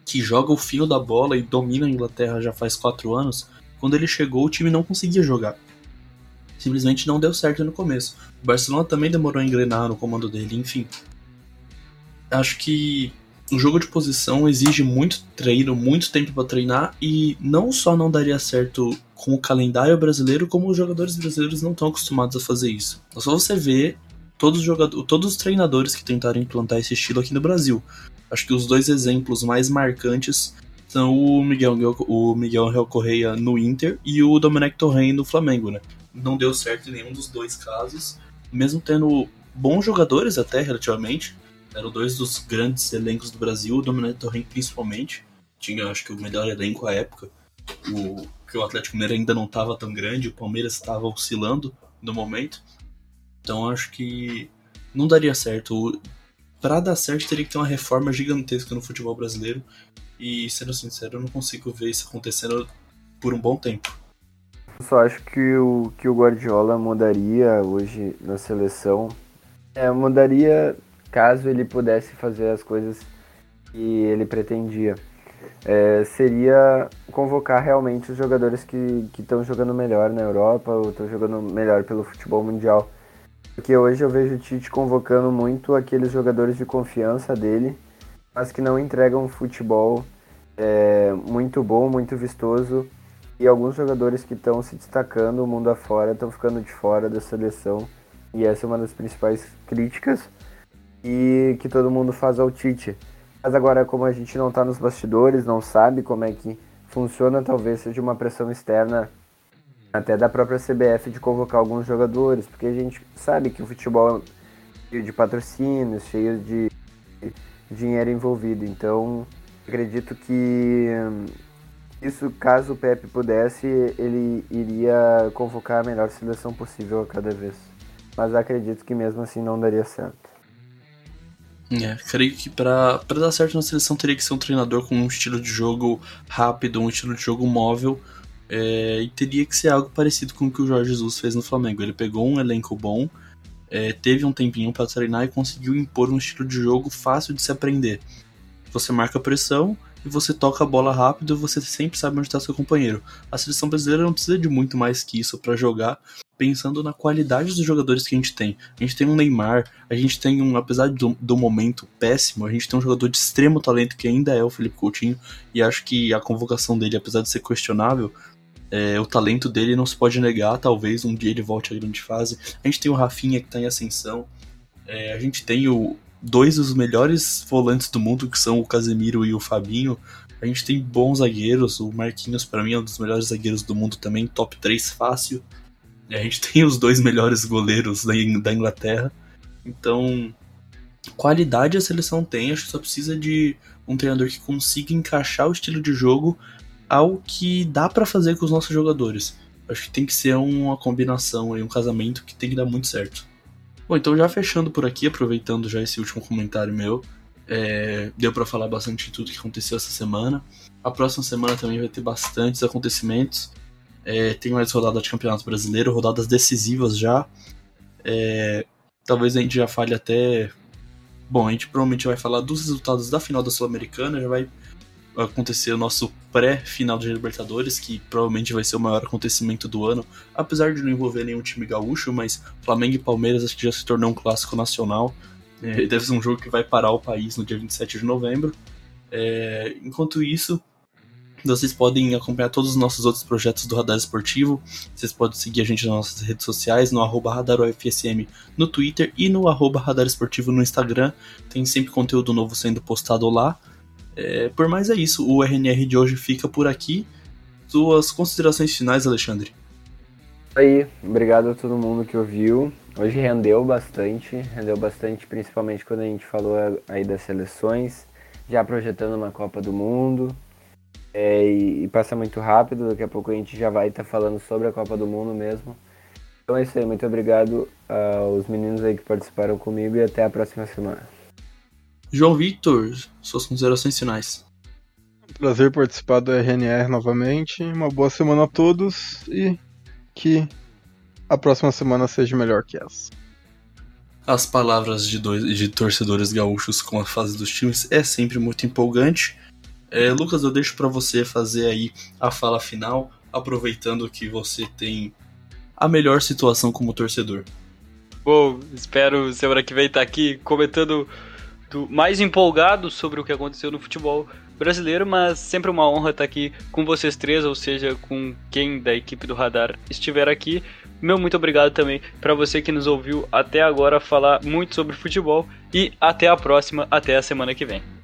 que joga o fio da bola e domina a Inglaterra já faz quatro anos, quando ele chegou, o time não conseguia jogar. Simplesmente não deu certo no começo. O Barcelona também demorou a engrenar no comando dele, enfim acho que o jogo de posição exige muito treino, muito tempo para treinar e não só não daria certo com o calendário brasileiro, como os jogadores brasileiros não estão acostumados a fazer isso. É só você ver todos os, jogadores, todos os treinadores que tentaram implantar esse estilo aqui no Brasil. Acho que os dois exemplos mais marcantes são o Miguel, o Miguel Angel Correia no Inter e o Domenech Torren no Flamengo, né? Não deu certo em nenhum dos dois casos, mesmo tendo bons jogadores até relativamente, eram dois dos grandes elencos do Brasil, o Dominante Torrent principalmente. Tinha, acho que, o melhor elenco à época. O, que o Atlético Mineiro ainda não estava tão grande, o Palmeiras estava oscilando no momento. Então acho que não daria certo. Para dar certo, teria que ter uma reforma gigantesca no futebol brasileiro. E, sendo sincero, eu não consigo ver isso acontecendo por um bom tempo. Eu só acho que o, que o Guardiola mudaria hoje na seleção. É, mudaria caso ele pudesse fazer as coisas que ele pretendia. É, seria convocar realmente os jogadores que estão jogando melhor na Europa ou estão jogando melhor pelo futebol mundial. Porque hoje eu vejo o Tite convocando muito aqueles jogadores de confiança dele, mas que não entregam futebol é, muito bom, muito vistoso. E alguns jogadores que estão se destacando o mundo afora estão ficando de fora da seleção. E essa é uma das principais críticas e que todo mundo faz ao Tite. Mas agora, como a gente não está nos bastidores, não sabe como é que funciona, talvez seja uma pressão externa até da própria CBF de convocar alguns jogadores, porque a gente sabe que o futebol é cheio de patrocínios, cheio de dinheiro envolvido. Então, acredito que isso, caso o Pepe pudesse, ele iria convocar a melhor seleção possível a cada vez. Mas acredito que mesmo assim não daria certo. É, creio que para dar certo na seleção teria que ser um treinador com um estilo de jogo rápido, um estilo de jogo móvel, é, e teria que ser algo parecido com o que o Jorge Jesus fez no Flamengo. Ele pegou um elenco bom, é, teve um tempinho para treinar e conseguiu impor um estilo de jogo fácil de se aprender. você marca pressão e você toca a bola rápido e você sempre sabe onde está seu companheiro. A seleção brasileira não precisa de muito mais que isso para jogar, pensando na qualidade dos jogadores que a gente tem. A gente tem um Neymar, a gente tem um, apesar do, do momento péssimo, a gente tem um jogador de extremo talento que ainda é o Felipe Coutinho, e acho que a convocação dele, apesar de ser questionável, é, o talento dele não se pode negar, talvez um dia ele volte à grande fase. A gente tem o Rafinha que está em ascensão, é, a gente tem o, dois dos melhores volantes do mundo, que são o Casemiro e o Fabinho. A gente tem bons zagueiros, o Marquinhos para mim é um dos melhores zagueiros do mundo também, top 3 fácil. A gente tem os dois melhores goleiros da Inglaterra. Então, qualidade a seleção tem, acho que só precisa de um treinador que consiga encaixar o estilo de jogo ao que dá para fazer com os nossos jogadores. Acho que tem que ser uma combinação e um casamento que tem que dar muito certo. Bom, então já fechando por aqui, aproveitando já esse último comentário meu, é, deu para falar bastante de tudo que aconteceu essa semana. A próxima semana também vai ter bastantes acontecimentos. É, tem mais rodadas de campeonato brasileiro, rodadas decisivas já. É, talvez a gente já fale até. Bom, a gente provavelmente vai falar dos resultados da final da Sul-Americana, já vai acontecer o nosso pré-final de Libertadores, que provavelmente vai ser o maior acontecimento do ano, apesar de não envolver nenhum time gaúcho, mas Flamengo e Palmeiras acho que já se tornou um clássico nacional. É, deve ser um jogo que vai parar o país no dia 27 de novembro. É, enquanto isso, vocês podem acompanhar todos os nossos outros projetos do Radar Esportivo. Vocês podem seguir a gente nas nossas redes sociais, no arroba RadarUFSM no Twitter e no arroba Radar Esportivo no Instagram. Tem sempre conteúdo novo sendo postado lá. É, por mais é isso, o RNR de hoje fica por aqui. Suas considerações finais, Alexandre? Aí, obrigado a todo mundo que ouviu. Hoje rendeu bastante, rendeu bastante, principalmente quando a gente falou aí das seleções, já projetando uma Copa do Mundo. É, e, e, passa muito rápido, daqui a pouco a gente já vai estar tá falando sobre a Copa do Mundo mesmo. Então é isso aí, muito obrigado aos meninos aí que participaram comigo e até a próxima semana. João Victor, suas considerações finais. Prazer participar do RNR novamente. Uma boa semana a todos e que a próxima semana seja melhor que essa. As palavras de, dois, de torcedores gaúchos com a fase dos times é sempre muito empolgante. É, Lucas, eu deixo para você fazer aí a fala final, aproveitando que você tem a melhor situação como torcedor. Bom, espero semana que vem estar tá aqui comentando do mais empolgado sobre o que aconteceu no futebol brasileiro, mas sempre uma honra estar aqui com vocês três, ou seja, com quem da equipe do Radar estiver aqui. Meu muito obrigado também para você que nos ouviu até agora falar muito sobre futebol e até a próxima, até a semana que vem.